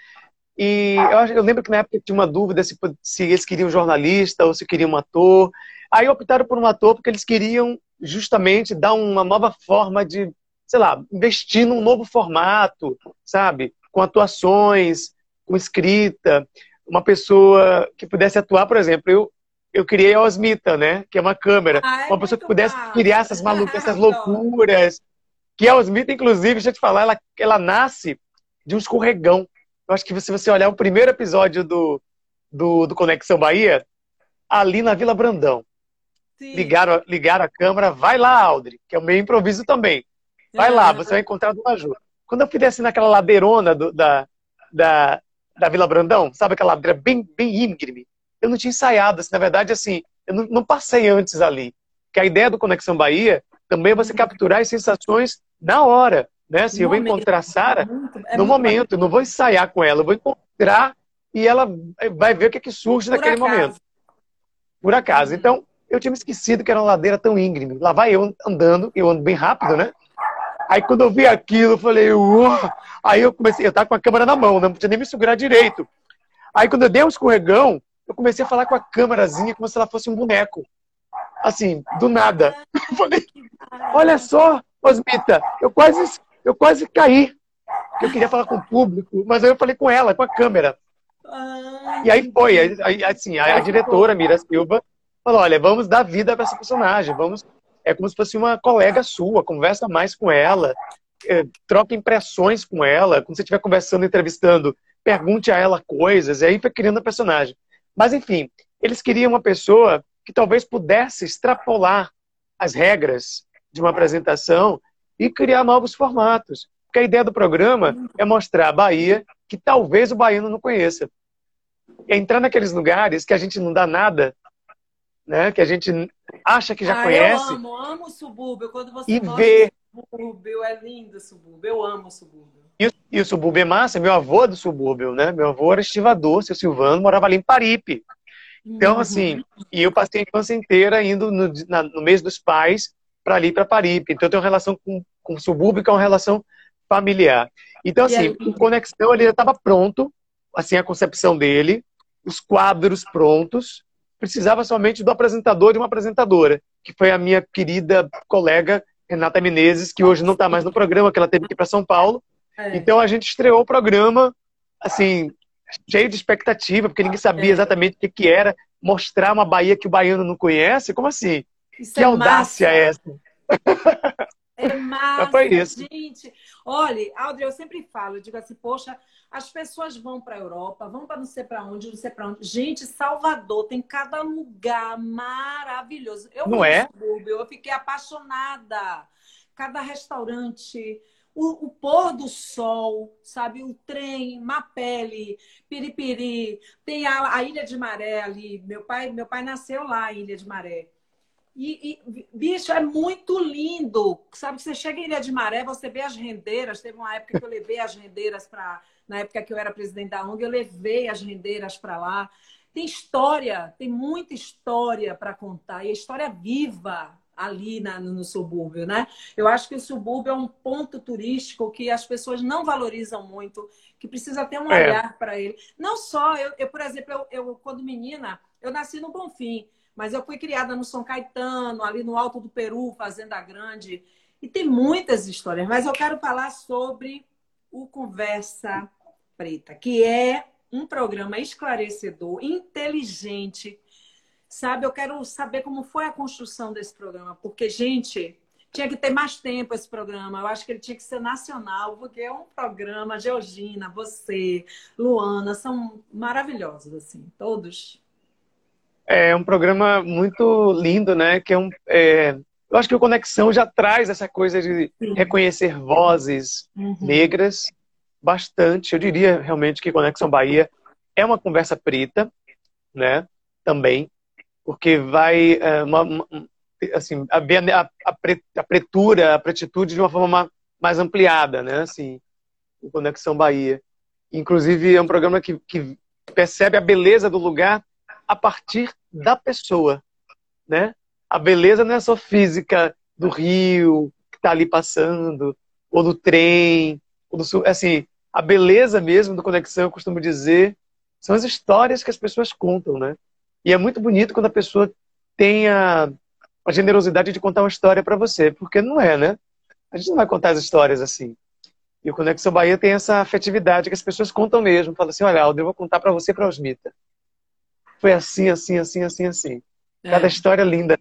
Speaker 2: E eu, eu, lembro que na época tinha uma dúvida se, se eles queriam um jornalista ou se queriam um ator. Aí optaram por um ator porque eles queriam justamente dar uma nova forma de, sei lá, investir num novo formato, sabe? Com atuações, com escrita. Uma pessoa que pudesse atuar, por exemplo, eu, eu criei a Osmita, né? Que é uma câmera. Ai, uma pessoa que pudesse criar essas malucas, essas loucuras, que a Osmita, inclusive, deixa eu te falar, ela, ela nasce de um escorregão. Eu acho que se você olhar o primeiro episódio do, do, do Conexão Bahia, ali na Vila Brandão. Sim. Ligaram, ligaram a câmera, vai lá, Aldri, que é o meio improviso também. Vai lá, você vai encontrar do Maju. Quando eu fui descer naquela ladeirona do, da, da, da Vila Brandão, sabe aquela ladeira bem, bem íngreme? Eu não tinha ensaiado, assim, na verdade, assim, eu não, não passei antes ali. Que a ideia do Conexão Bahia também você capturar as sensações na hora. Né? Assim, eu vou encontrar a Sara é no momento, não vou ensaiar com ela, eu vou encontrar e ela vai ver o que, é que surge Por naquele acaso. momento. Por acaso. Uhum. Então, eu tinha me esquecido que era uma ladeira tão íngreme. Lá vai eu andando, eu ando bem rápido, né? Aí quando eu vi aquilo, eu falei, Uau! aí eu comecei, eu tava com a câmera na mão, não podia nem me segurar direito. Aí quando eu dei um escorregão, eu comecei a falar com a câmerazinha como se ela fosse um boneco. Assim, do nada. Eu falei, olha só, Osmita, eu quase, eu quase caí. Eu queria falar com o público, mas aí eu falei com ela, com a câmera. e aí foi, aí, assim, a, a diretora, Mira Silva, falou, olha, vamos dar vida para essa personagem, vamos... É como se fosse uma colega sua, conversa mais com ela, é, troca impressões com ela, quando você estiver conversando, entrevistando, pergunte a ela coisas, e aí foi criando a personagem. Mas, enfim, eles queriam uma pessoa que talvez pudesse extrapolar as regras de uma apresentação e criar novos formatos. Porque a ideia do programa é mostrar a Bahia que talvez o baiano não conheça. É entrar naqueles lugares que a gente não dá nada, né? que a gente acha que já
Speaker 1: ah,
Speaker 2: conhece.
Speaker 1: Eu amo, amo o subúrbio. Quando você
Speaker 2: e ver
Speaker 1: subúrbio, é lindo o subúrbio. Eu amo o subúrbio.
Speaker 2: E E, o subúrbio é massa, meu avô é do subúrbio, né? Meu avô era estivador, seu Silvano, morava ali em Paripe. Então, uhum. assim, e eu passei a infância inteira indo no, na, no mês dos pais para ali, para Paripe. Então, eu tenho uma relação com, com o subúrbio, que é uma relação familiar. Então, assim, o Conexão, ele já estava pronto, assim, a concepção dele, os quadros prontos, precisava somente do apresentador e uma apresentadora, que foi a minha querida colega Renata Menezes, que hoje não está mais no programa, que ela teve que ir para São Paulo. É. Então, a gente estreou o programa, assim, cheio de expectativa, porque ninguém sabia é. exatamente o que, que era mostrar uma Bahia que o baiano não conhece. Como assim? Isso que é audácia massa. é essa?
Speaker 1: É massa, foi isso. gente. Olha, Audrey, eu sempre falo, eu digo assim, poxa, as pessoas vão para a Europa, vão para não sei para onde, não sei para onde. Gente, Salvador tem cada lugar maravilhoso. Eu
Speaker 2: não é?
Speaker 1: Subúrbio, eu fiquei apaixonada. Cada restaurante, o, o, pôr do sol, sabe? O trem, Mapele, Piripiri, tem a, a, Ilha de Maré ali. Meu pai, meu pai nasceu lá, Ilha de Maré. E, e, bicho, é muito lindo. Sabe, você chega em Ilha de Maré, você vê as rendeiras. Teve uma época que eu levei as rendeiras para. Na época que eu era presidente da ONG, eu levei as rendeiras para lá. Tem história, tem muita história para contar. E a história viva, ali na, no subúrbio, né? Eu acho que o subúrbio é um ponto turístico que as pessoas não valorizam muito, que precisa ter um é. olhar para ele. Não só, eu, eu por exemplo, eu, eu, quando menina, eu nasci no Bonfim, mas eu fui criada no São Caetano, ali no Alto do Peru, Fazenda Grande, e tem muitas histórias, mas eu quero falar sobre o Conversa Preta, que é um programa esclarecedor, inteligente, Sabe, eu quero saber como foi a construção desse programa, porque, gente, tinha que ter mais tempo esse programa. Eu acho que ele tinha que ser nacional, porque é um programa, Georgina, você, Luana, são maravilhosos, assim, todos.
Speaker 2: É um programa muito lindo, né? Que é um, é... Eu acho que o Conexão já traz essa coisa de Sim. reconhecer vozes uhum. negras bastante. Eu diria realmente que Conexão Bahia é uma conversa preta, né? Também porque vai é, uma, assim, a, a, a, pretura, a pretitude de uma forma mais ampliada, né? Assim, o Conexão Bahia. Inclusive, é um programa que, que percebe a beleza do lugar a partir da pessoa, né? A beleza não é só física do rio que está ali passando, ou do trem, ou do assim, a beleza mesmo do Conexão, eu costumo dizer, são as histórias que as pessoas contam, né? E é muito bonito quando a pessoa tem a, a generosidade de contar uma história para você, porque não é, né? A gente não vai contar as histórias assim. E o Conexão Bahia tem essa afetividade que as pessoas contam mesmo. Fala assim, olha, Aldo, eu vou contar para você para Osmita. Foi assim, assim, assim, assim, assim. É. Cada é. história linda.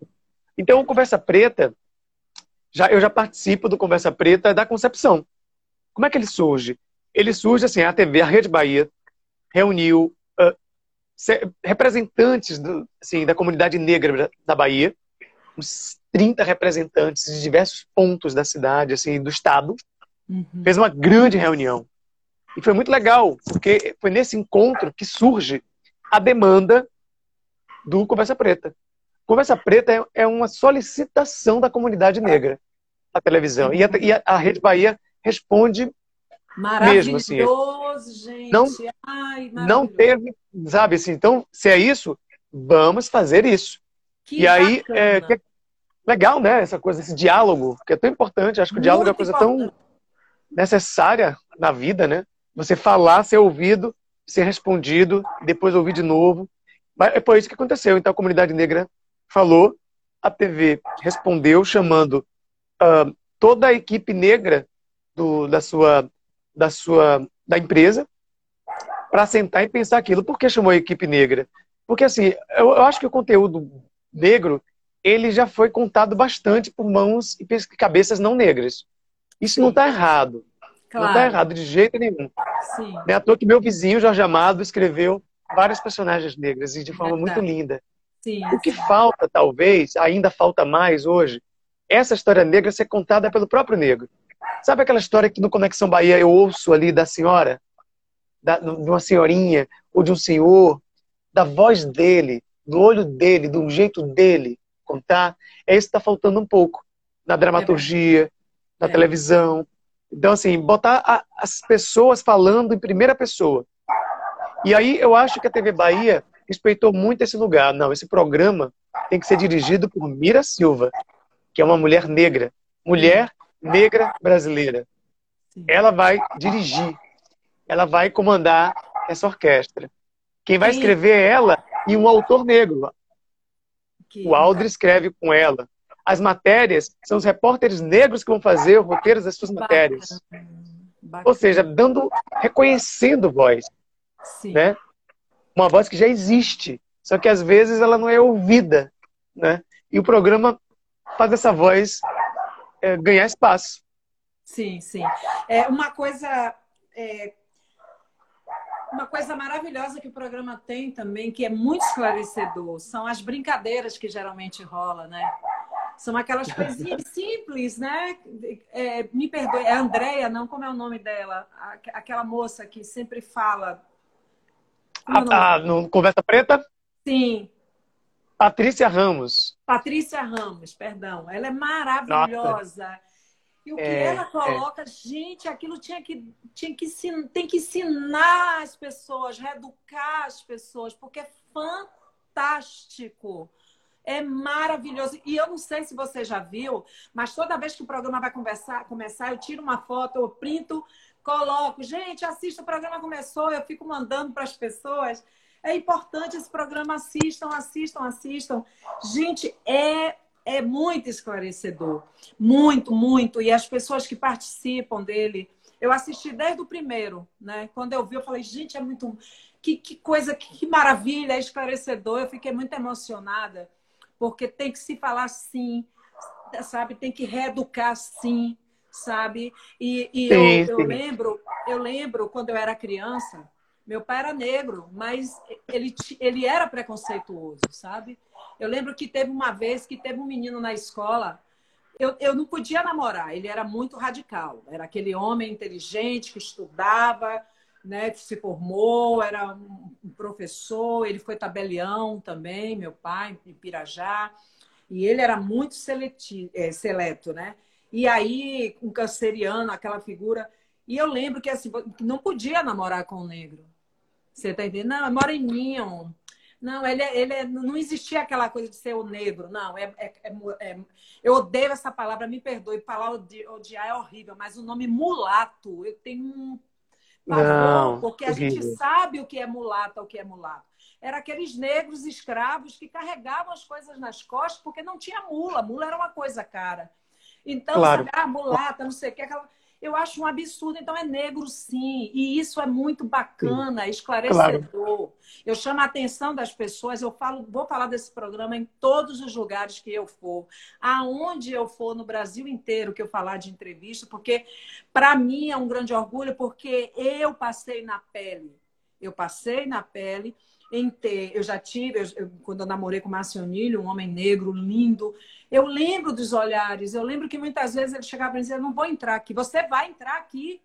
Speaker 2: Então, o Conversa Preta, já, eu já participo do Conversa Preta da concepção. Como é que ele surge? Ele surge assim, a TV, a Rede Bahia, reuniu representantes do, assim, da comunidade negra da Bahia, uns 30 representantes de diversos pontos da cidade, assim, do estado, uhum. fez uma grande reunião. E foi muito legal, porque foi nesse encontro que surge a demanda do Conversa Preta. Conversa Preta é, é uma solicitação da comunidade negra à televisão. E a, e a Rede Bahia responde
Speaker 1: Maravilhoso, mesmo, assim, gente.
Speaker 2: Não, Ai, não teve, sabe assim, então, se é isso, vamos fazer isso. Que e aí, é, que é legal, né? Essa coisa, esse diálogo, que é tão importante. Acho que o Muito diálogo é uma coisa importante. tão necessária na vida, né? Você falar, ser ouvido, ser respondido, depois ouvir de novo. Mas foi isso que aconteceu. Então, a comunidade negra falou, a TV respondeu, chamando uh, toda a equipe negra do, da sua da sua da empresa para sentar e pensar aquilo. Por que chamou a equipe negra? Porque assim, eu, eu acho que o conteúdo negro ele já foi contado bastante por mãos e cabeças não negras. Isso Sim. não está errado. Claro. Não está errado de jeito nenhum. Sim. Não é à toa que meu vizinho, Jorge Amado, escreveu várias personagens negras e de forma muito linda. Sim, o que falta, talvez, ainda falta mais hoje, essa história negra ser contada pelo próprio negro. Sabe aquela história que no Conexão Bahia eu ouço ali da senhora? Da, de uma senhorinha ou de um senhor, da voz dele, do olho dele, do jeito dele contar. É isso que está faltando um pouco na dramaturgia, na é. televisão. Então, assim, botar a, as pessoas falando em primeira pessoa. E aí eu acho que a TV Bahia respeitou muito esse lugar. Não, esse programa tem que ser dirigido por Mira Silva, que é uma mulher negra. Mulher negra brasileira. Ela vai dirigir, ela vai comandar essa orquestra. Quem vai escrever é ela e um autor negro. O Aldri escreve com ela. As matérias são os repórteres negros que vão fazer os roteiros das suas matérias. Bacana. Ou seja, dando, reconhecendo voz. Sim. Né? Uma voz que já existe, só que às vezes ela não é ouvida. Né? E o programa faz essa voz é, ganhar espaço.
Speaker 1: Sim, sim. É uma coisa é, uma coisa maravilhosa que o programa tem também, que é muito esclarecedor, são as brincadeiras que geralmente rola, né? São aquelas coisinhas simples, né? É, me perdoe, é Andréia, não? Como é o nome dela? Aquela moça que sempre fala.
Speaker 2: Ah, no Conversa Preta?
Speaker 1: Sim.
Speaker 2: Patrícia Ramos.
Speaker 1: Patrícia Ramos, perdão. Ela é maravilhosa. Nossa. E o que é, ela é. coloca, é. gente, aquilo tinha que, tinha que tem que ensinar as pessoas, reeducar as pessoas, porque é fantástico. É maravilhoso. E eu não sei se você já viu, mas toda vez que o programa vai conversar, começar, eu tiro uma foto, eu printo, coloco. Gente, assista, o programa começou, eu fico mandando para as pessoas. É importante esse programa, assistam, assistam, assistam. Gente, é é muito esclarecedor. Muito, muito. E as pessoas que participam dele, eu assisti desde o primeiro, né? Quando eu vi, eu falei, gente, é muito. Que, que coisa, que, que maravilha, é esclarecedor. Eu fiquei muito emocionada, porque tem que se falar sim, sabe? Tem que reeducar sim, sabe? E, e sim, eu, sim. eu lembro, eu lembro quando eu era criança, meu pai era negro, mas ele, ele era preconceituoso, sabe? Eu lembro que teve uma vez que teve um menino na escola. Eu, eu não podia namorar, ele era muito radical. Era aquele homem inteligente que estudava, né, que se formou, era um professor, ele foi tabelião também, meu pai, em Pirajá. E ele era muito seletivo, é, seleto, né? E aí, um canceriano, aquela figura. E eu lembro que assim, não podia namorar com o negro. Você tá entendendo? Não, é moreninho. Não, ele, é, ele é, não existia aquela coisa de ser o negro, não. É, é, é, é eu odeio essa palavra, me perdoe, palavra de odiar é horrível, mas o nome mulato, eu tenho um pavor, não, porque a gente sabe o que é mulata, o que é mulato. Era aqueles negros escravos que carregavam as coisas nas costas porque não tinha mula. Mula era uma coisa cara. Então, claro. sabe, ah, mulata, não sei o que, aquela eu acho um absurdo. Então, é negro, sim. E isso é muito bacana, sim. esclarecedor. Claro. Eu chamo a atenção das pessoas. Eu falo, vou falar desse programa em todos os lugares que eu for. Aonde eu for, no Brasil inteiro, que eu falar de entrevista, porque para mim é um grande orgulho, porque eu passei na pele. Eu passei na pele em ter. Eu já tive, eu, eu, quando eu namorei com o Marcionilho, um homem negro, lindo. Eu lembro dos olhares, eu lembro que muitas vezes ele chegava e dizia: Não vou entrar aqui. Você vai entrar aqui.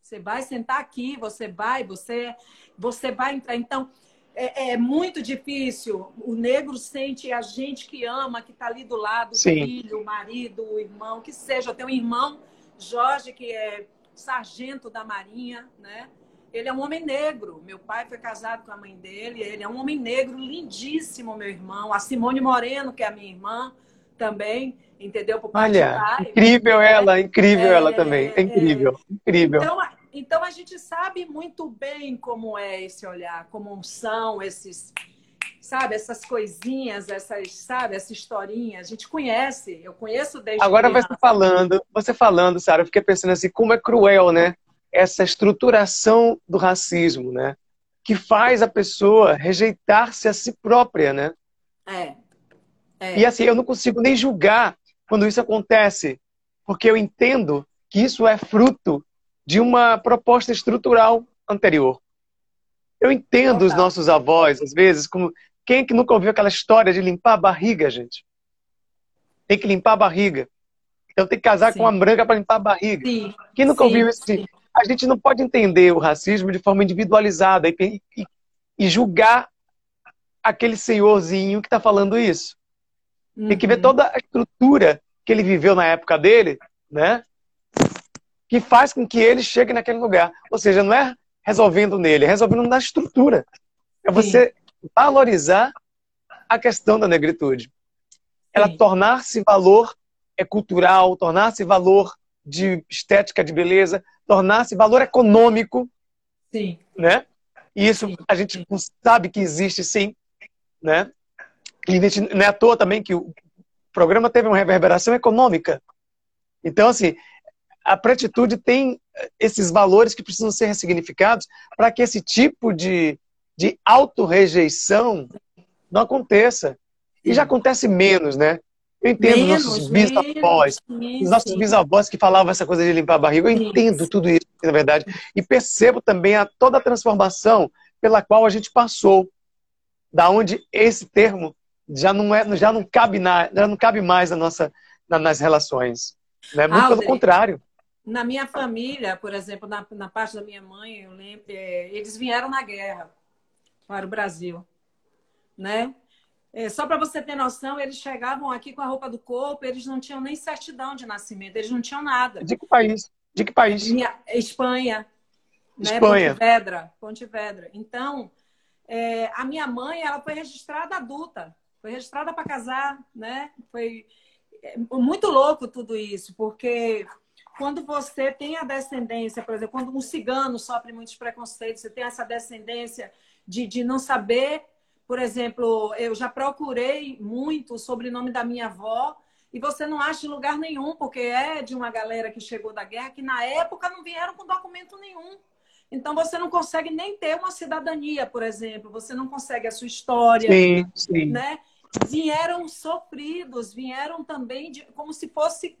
Speaker 1: Você vai sentar aqui, você vai, você, você vai entrar. Então, é, é, muito difícil. O negro sente a gente que ama, que está ali do lado, Sim. o filho, o marido, o irmão, que seja. Eu tenho um irmão, Jorge, que é sargento da Marinha, né? Ele é um homem negro. Meu pai foi casado com a mãe dele. Ele é um homem negro lindíssimo, meu irmão. A Simone Moreno, que é a minha irmã, também, entendeu?
Speaker 2: Por Olha, pai, incrível né? ela, incrível é, ela também. É incrível, é... incrível.
Speaker 1: Então, então a gente sabe muito bem como é esse olhar, como são esses, sabe, essas coisinhas, essas, sabe, essa historinha. A gente conhece, eu conheço desde
Speaker 2: Agora criança. você falando, você falando, Sara, eu fiquei pensando assim, como é cruel, né? Essa estruturação do racismo, né? Que faz a pessoa rejeitar-se a si própria, né?
Speaker 1: É.
Speaker 2: é. E assim, eu não consigo nem julgar quando isso acontece, porque eu entendo que isso é fruto de uma proposta estrutural anterior. Eu entendo Total. os nossos avós, às vezes, como quem é que nunca ouviu aquela história de limpar a barriga, gente? Tem que limpar a barriga. Então tem que casar sim. com uma branca para limpar a barriga. Sim. Quem nunca sim, ouviu isso? Sim a gente não pode entender o racismo de forma individualizada e, e, e julgar aquele senhorzinho que está falando isso. Uhum. Tem que ver uhum. toda a estrutura que ele viveu na época dele, né? que faz com que ele chegue naquele lugar. Ou seja, não é resolvendo nele, é resolvendo na estrutura. É você Sim. valorizar a questão da negritude. Ela tornar-se valor é cultural, tornar-se valor de estética de beleza, tornar-se valor econômico.
Speaker 1: Sim.
Speaker 2: Né? E isso sim. a gente sabe que existe sim, né? E não é à toa também que o programa teve uma reverberação econômica. Então, assim, a pretitude tem esses valores que precisam ser ressignificados para que esse tipo de, de autorrejeição não aconteça. E já acontece menos, né? Eu entendo menos, nossos bisavós, os nossos bisavós que falavam essa coisa de limpar a barriga. Eu entendo tudo isso, na verdade. E percebo também a, toda a transformação pela qual a gente passou. Da onde esse termo já não, é, já não, cabe, na, já não cabe mais na nossa, na, nas relações. Né? Muito Aldri, pelo contrário.
Speaker 1: Na minha família, por exemplo, na, na parte da minha mãe, eu lembro, é, eles vieram na guerra para o Brasil. Né? É, só para você ter noção, eles chegavam aqui com a roupa do corpo, eles não tinham nem certidão de nascimento, eles não tinham nada.
Speaker 2: De que país? De que país?
Speaker 1: Minha, Espanha.
Speaker 2: Né? Espanha.
Speaker 1: Pontevedra. Pontevedra. Então, é, a minha mãe, ela foi registrada adulta, foi registrada para casar, né? Foi é, muito louco tudo isso, porque quando você tem a descendência, por exemplo, quando um cigano sofre muitos preconceitos, você tem essa descendência de, de não saber por exemplo, eu já procurei muito o sobrenome da minha avó e você não acha em lugar nenhum, porque é de uma galera que chegou da guerra que na época não vieram com documento nenhum. Então você não consegue nem ter uma cidadania, por exemplo, você não consegue a sua história,
Speaker 2: sim, sim.
Speaker 1: né? Vieram sofridos, vieram também de, como se fosse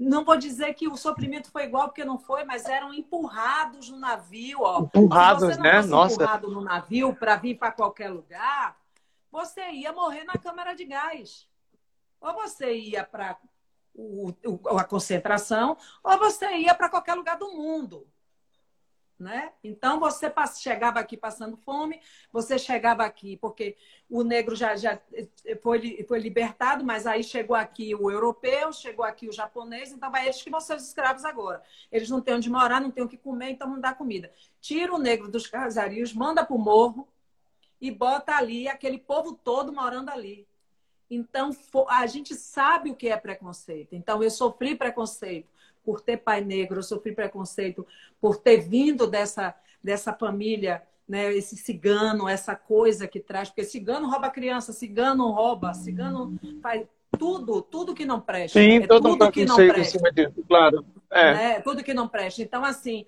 Speaker 1: não vou dizer que o sofrimento foi igual, porque não foi, mas eram empurrados no navio. Ó.
Speaker 2: Empurrados, né? Nossa.
Speaker 1: empurrado no navio para vir para qualquer lugar, você ia morrer na câmara de gás. Ou você ia para a concentração, ou você ia para qualquer lugar do mundo. Né? Então você chegava aqui passando fome, você chegava aqui porque o negro já, já foi, foi libertado, mas aí chegou aqui o europeu, chegou aqui o japonês, então vai eles que vão ser os escravos agora. Eles não têm onde morar, não têm o que comer, então não dá comida. Tira o negro dos casarios, manda para o morro e bota ali aquele povo todo morando ali. Então a gente sabe o que é preconceito. Então eu sofri preconceito por ter pai negro, eu sofri preconceito por ter vindo dessa, dessa família, né, esse cigano, essa coisa que traz, porque cigano rouba criança, cigano rouba, cigano faz tudo, tudo que não presta.
Speaker 2: Sim, é todo tudo que não presta. Em cima disso, claro.
Speaker 1: É. Né? Tudo que não presta. Então, assim,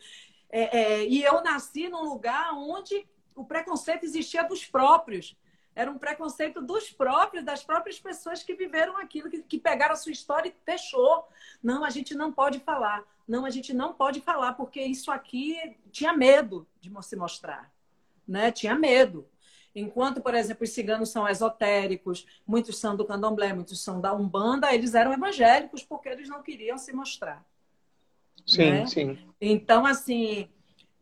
Speaker 1: é, é, e eu nasci num lugar onde o preconceito existia dos próprios. Era um preconceito dos próprios, das próprias pessoas que viveram aquilo, que, que pegaram a sua história e fechou. Não, a gente não pode falar. Não, a gente não pode falar, porque isso aqui tinha medo de se mostrar. Né? Tinha medo. Enquanto, por exemplo, os ciganos são esotéricos, muitos são do candomblé, muitos são da Umbanda, eles eram evangélicos porque eles não queriam se mostrar.
Speaker 2: Sim, né? sim.
Speaker 1: Então, assim,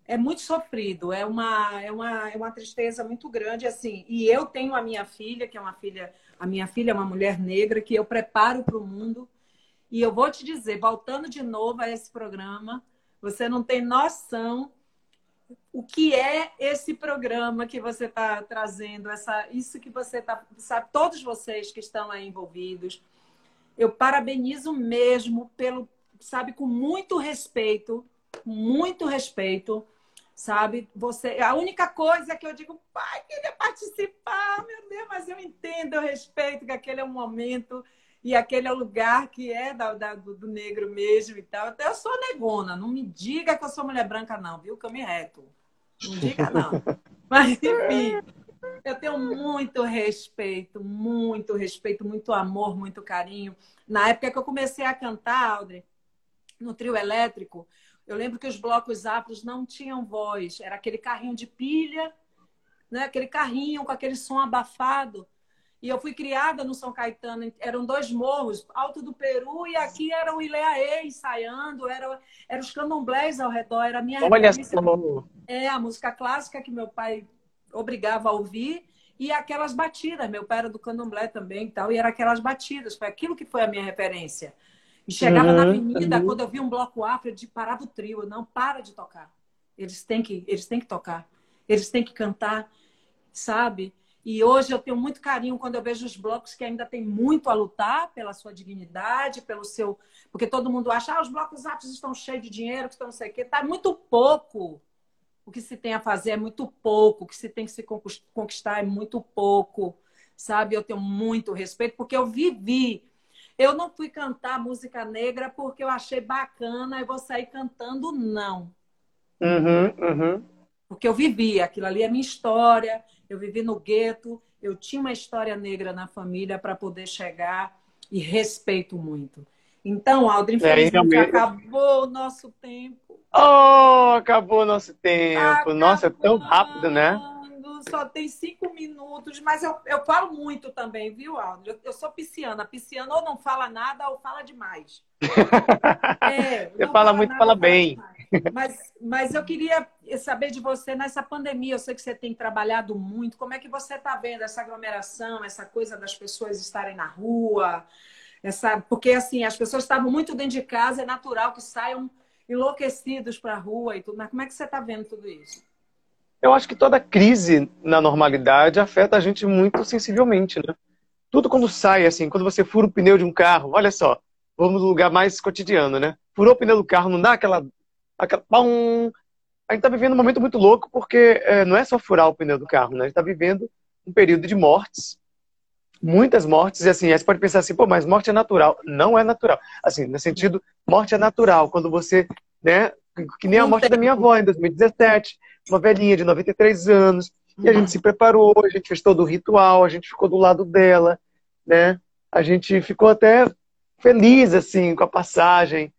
Speaker 1: é muito sofrido, é uma, é, uma, é uma tristeza muito grande, assim. E eu tenho a minha filha, que é uma filha, a minha filha é uma mulher negra, que eu preparo para o mundo. E eu vou te dizer, voltando de novo a esse programa, você não tem noção o que é esse programa que você está trazendo, essa, isso que você está, sabe, todos vocês que estão aí envolvidos. Eu parabenizo mesmo pelo, sabe, com muito respeito, muito respeito sabe? Você, a única coisa que eu digo, pai, queria participar, meu Deus, mas eu entendo, eu respeito que aquele é um momento e aquele é o lugar que é da, da do, negro mesmo e tal. Até eu sou negona, não me diga que eu sou mulher branca, não, viu? Que eu me reto. Não diga, não. Mas, enfim, eu tenho muito respeito, muito respeito, muito amor, muito carinho. Na época que eu comecei a cantar, Audrey, no trio elétrico, eu lembro que os blocos afros não tinham voz, era aquele carrinho de pilha, né? aquele carrinho com aquele som abafado. E eu fui criada no São Caetano, eram dois morros, Alto do Peru e aqui era o Ileaê ensaiando, eram era os candomblés ao redor, era a minha
Speaker 2: Olha só.
Speaker 1: É, a música clássica que meu pai obrigava a ouvir e aquelas batidas. Meu pai era do candomblé também e tal, e era aquelas batidas. Foi aquilo que foi a minha referência. E chegava uhum, na avenida, uhum. quando eu via um bloco afro, eu de parava o trio, não para de tocar. Eles têm que, eles têm que tocar, eles têm que cantar, sabe? E hoje eu tenho muito carinho quando eu vejo os blocos que ainda tem muito a lutar pela sua dignidade, pelo seu. Porque todo mundo acha, ah, os blocos afros estão cheios de dinheiro, que estão não sei o quê. Está muito pouco. O que se tem a fazer é muito pouco. O que se tem que se conquistar é muito pouco. Sabe? Eu tenho muito respeito, porque eu vivi. Eu não fui cantar música negra porque eu achei bacana e vou sair cantando, não.
Speaker 2: Uhum, uhum.
Speaker 1: Porque eu vivi, aquilo ali é minha história, eu vivi no gueto, eu tinha uma história negra na família para poder chegar e respeito muito. Então, Aldrin, infelizmente é, acabou o nosso tempo.
Speaker 2: Oh, acabou o nosso tempo. Acabou. Nossa, é tão rápido, né?
Speaker 1: Só tem cinco minutos, mas eu, eu falo muito também, viu, Aldrin? Eu, eu sou pisciana. Pisciana ou não fala nada ou fala demais.
Speaker 2: é, Você fala, fala muito, nada, fala bem. Fala
Speaker 1: mas, mas eu queria saber de você nessa pandemia. Eu sei que você tem trabalhado muito. Como é que você está vendo essa aglomeração, essa coisa das pessoas estarem na rua? Essa, porque assim, as pessoas estavam muito dentro de casa, é natural que saiam enlouquecidos para a rua e tudo. Mas como é que você está vendo tudo isso?
Speaker 2: Eu acho que toda crise na normalidade afeta a gente muito sensivelmente, né? Tudo quando sai, assim, quando você fura o pneu de um carro, olha só, vamos no lugar mais cotidiano, né? Furou o pneu do carro, não dá aquela aquela, pum, a gente está vivendo um momento muito louco porque é, não é só furar o pneu do carro, né? A gente está vivendo um período de mortes, muitas mortes, e assim, aí você pode pensar assim, pô, mas morte é natural. Não é natural. Assim, no sentido, morte é natural, quando você, né, que nem a morte da minha avó em 2017, uma velhinha de 93 anos, e a gente se preparou, a gente fez todo o ritual, a gente ficou do lado dela, né? A gente ficou até feliz, assim, com a passagem,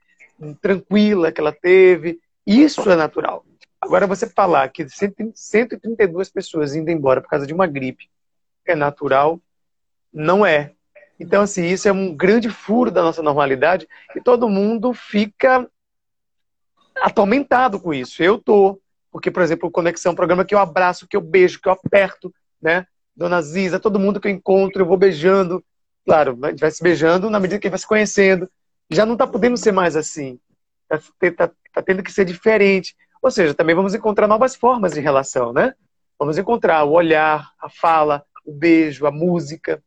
Speaker 2: tranquila que ela teve. Isso é natural. Agora, você falar que 132 pessoas indo embora por causa de uma gripe é natural, não é. Então, assim, isso é um grande furo da nossa normalidade e todo mundo fica atormentado com isso. Eu tô, porque, por exemplo, Conexão é um programa que eu abraço, que eu beijo, que eu aperto, né? Dona Ziza, todo mundo que eu encontro, eu vou beijando. Claro, a gente vai se beijando na medida que vai se conhecendo já não está podendo ser mais assim. Está tá, tá tendo que ser diferente. Ou seja, também vamos encontrar novas formas de relação, né? Vamos encontrar o olhar, a fala, o beijo, a música.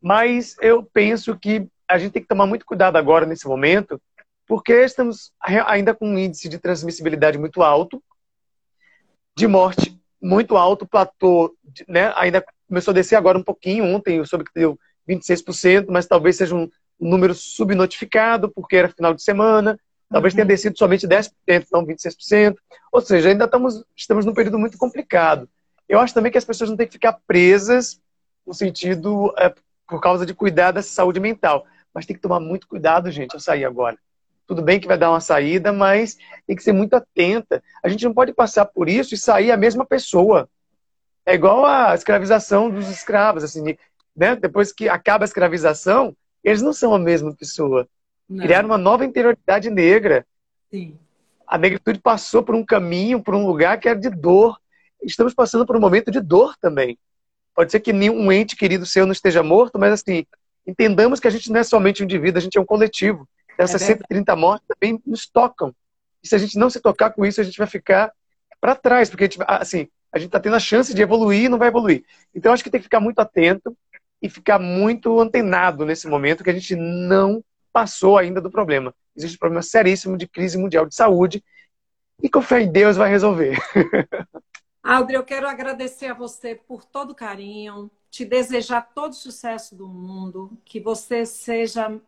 Speaker 2: Mas eu penso que a gente tem que tomar muito cuidado agora, nesse momento, porque estamos ainda com um índice de transmissibilidade muito alto, de morte muito alto, platô né, ainda começou a descer agora um pouquinho. Ontem eu soube que deu 26%, mas talvez seja um, um número subnotificado, porque era final de semana, talvez uhum. tenha descido somente 10%, não 26%. Ou seja, ainda estamos, estamos num período muito complicado. Eu acho também que as pessoas não têm que ficar presas no sentido é, por causa de cuidar da saúde mental. Mas tem que tomar muito cuidado, gente, ao sair agora. Tudo bem que vai dar uma saída, mas tem que ser muito atenta. A gente não pode passar por isso e sair a mesma pessoa. É igual a escravização dos escravos, assim, né? Depois que acaba a escravização, eles não são a mesma pessoa. Não. Criaram uma nova interioridade negra.
Speaker 1: Sim.
Speaker 2: A negritude passou por um caminho, por um lugar que era de dor. Estamos passando por um momento de dor também. Pode ser que nenhum ente querido seu não esteja morto, mas assim, entendamos que a gente não é somente um indivíduo, a gente é um coletivo. Essas é 130 mortes também nos tocam. E se a gente não se tocar com isso, a gente vai ficar para trás, porque a gente, assim, a gente está tendo a chance de evoluir e não vai evoluir. Então, acho que tem que ficar muito atento e ficar muito antenado nesse momento que a gente não passou ainda do problema. Existe um problema seríssimo de crise mundial de saúde e com fé em Deus vai resolver.
Speaker 1: Aldri, eu quero agradecer a você por todo o carinho, te desejar todo o sucesso do mundo, que você seja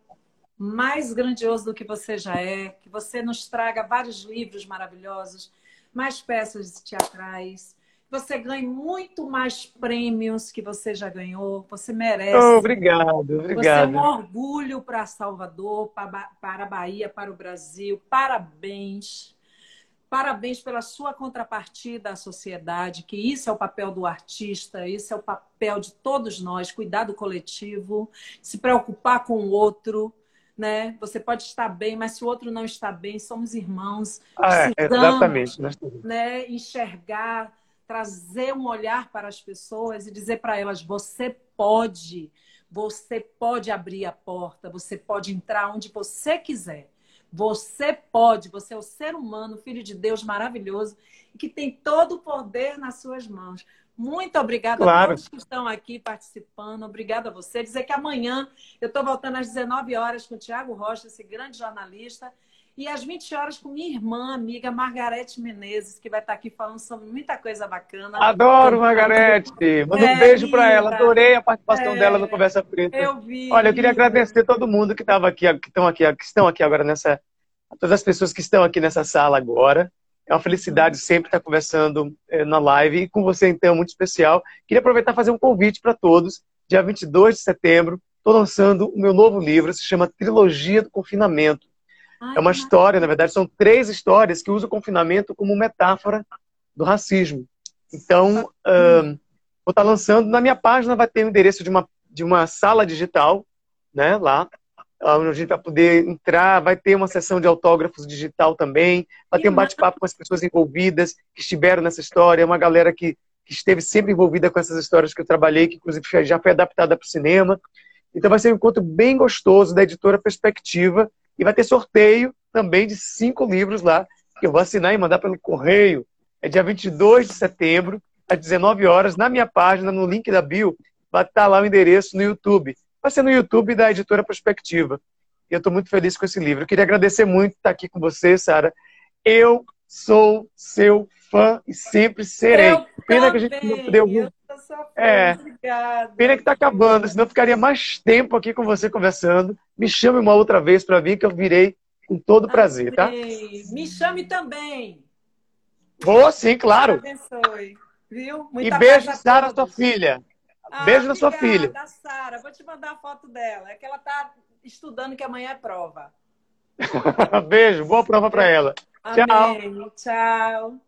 Speaker 1: mais grandioso do que você já é, que você nos traga vários livros maravilhosos, mais peças teatrais, você ganhe muito mais prêmios que você já ganhou. Você merece.
Speaker 2: Oh, obrigado, obrigado. Você é
Speaker 1: um orgulho para Salvador, para a Bahia, para o Brasil. Parabéns. Parabéns pela sua contrapartida à sociedade, que isso é o papel do artista, isso é o papel de todos nós, cuidar do coletivo, se preocupar com o outro, né? Você pode estar bem, mas se o outro não está bem, somos irmãos.
Speaker 2: Ah, é, exatamente.
Speaker 1: Né? Enxergar trazer um olhar para as pessoas e dizer para elas: você pode, Você pode abrir a porta, você pode entrar onde você quiser. Você pode, você é o ser humano, filho de Deus maravilhoso, que tem todo o poder nas suas mãos. Muito obrigada claro. a todos que estão aqui participando. Obrigada a você. Dizer que amanhã eu estou voltando às 19 horas com o Tiago Rocha, esse grande jornalista. E às 20 horas com minha irmã, amiga Margarete Menezes, que vai estar aqui falando sobre muita coisa bacana.
Speaker 2: Adoro, Margarete! Manda é, um beijo para ela. Adorei a participação é, dela no Conversa Preta. Eu vi. Olha, eu queria agradecer todo mundo que estava aqui, que estão aqui, que estão aqui agora nessa. Todas as pessoas que estão aqui nessa sala agora. É uma felicidade sempre estar conversando eh, na live e com você, então, muito especial. Queria aproveitar e fazer um convite para todos. Dia 22 de setembro, estou lançando o meu novo livro, se chama Trilogia do Confinamento. Ai, é uma história, na verdade, são três histórias que usam o confinamento como metáfora do racismo. Então, uh, vou estar lançando. Na minha página vai ter o endereço de uma, de uma sala digital, né, lá, onde a gente vai poder entrar, vai ter uma sessão de autógrafos digital também, vai ter um bate-papo com as pessoas envolvidas que estiveram nessa história, uma galera que, que, esteve sempre envolvida com essas histórias que eu trabalhei, que inclusive já foi adaptada para o cinema. Então vai ser um encontro bem gostoso da editora Perspectiva e vai ter sorteio também de cinco livros lá, que eu vou assinar e mandar pelo correio. É dia 22 de setembro, às 19 horas, na minha página, no link da bio, vai estar lá o endereço no YouTube vai ser no YouTube da editora Perspectiva. E eu estou muito feliz com esse livro. Eu queria agradecer muito estar aqui com você, Sara. Eu sou seu fã e sempre serei.
Speaker 1: Eu Pena também. que a gente não poder
Speaker 2: É. Obrigada. Pena que está acabando, senão eu ficaria mais tempo aqui com você conversando. Me chame uma outra vez para vir, que eu virei com todo prazer, tá?
Speaker 1: Me chame também.
Speaker 2: Vou sim, claro.
Speaker 1: Abençoe. Viu? Muita
Speaker 2: e beijo, Sara, sua filha. Ah, Beijo na sua filha.
Speaker 1: Da Sara, vou te mandar a foto dela. É que ela está estudando que amanhã é prova.
Speaker 2: Beijo, boa prova para ela.
Speaker 1: Amém. Tchau. Tchau.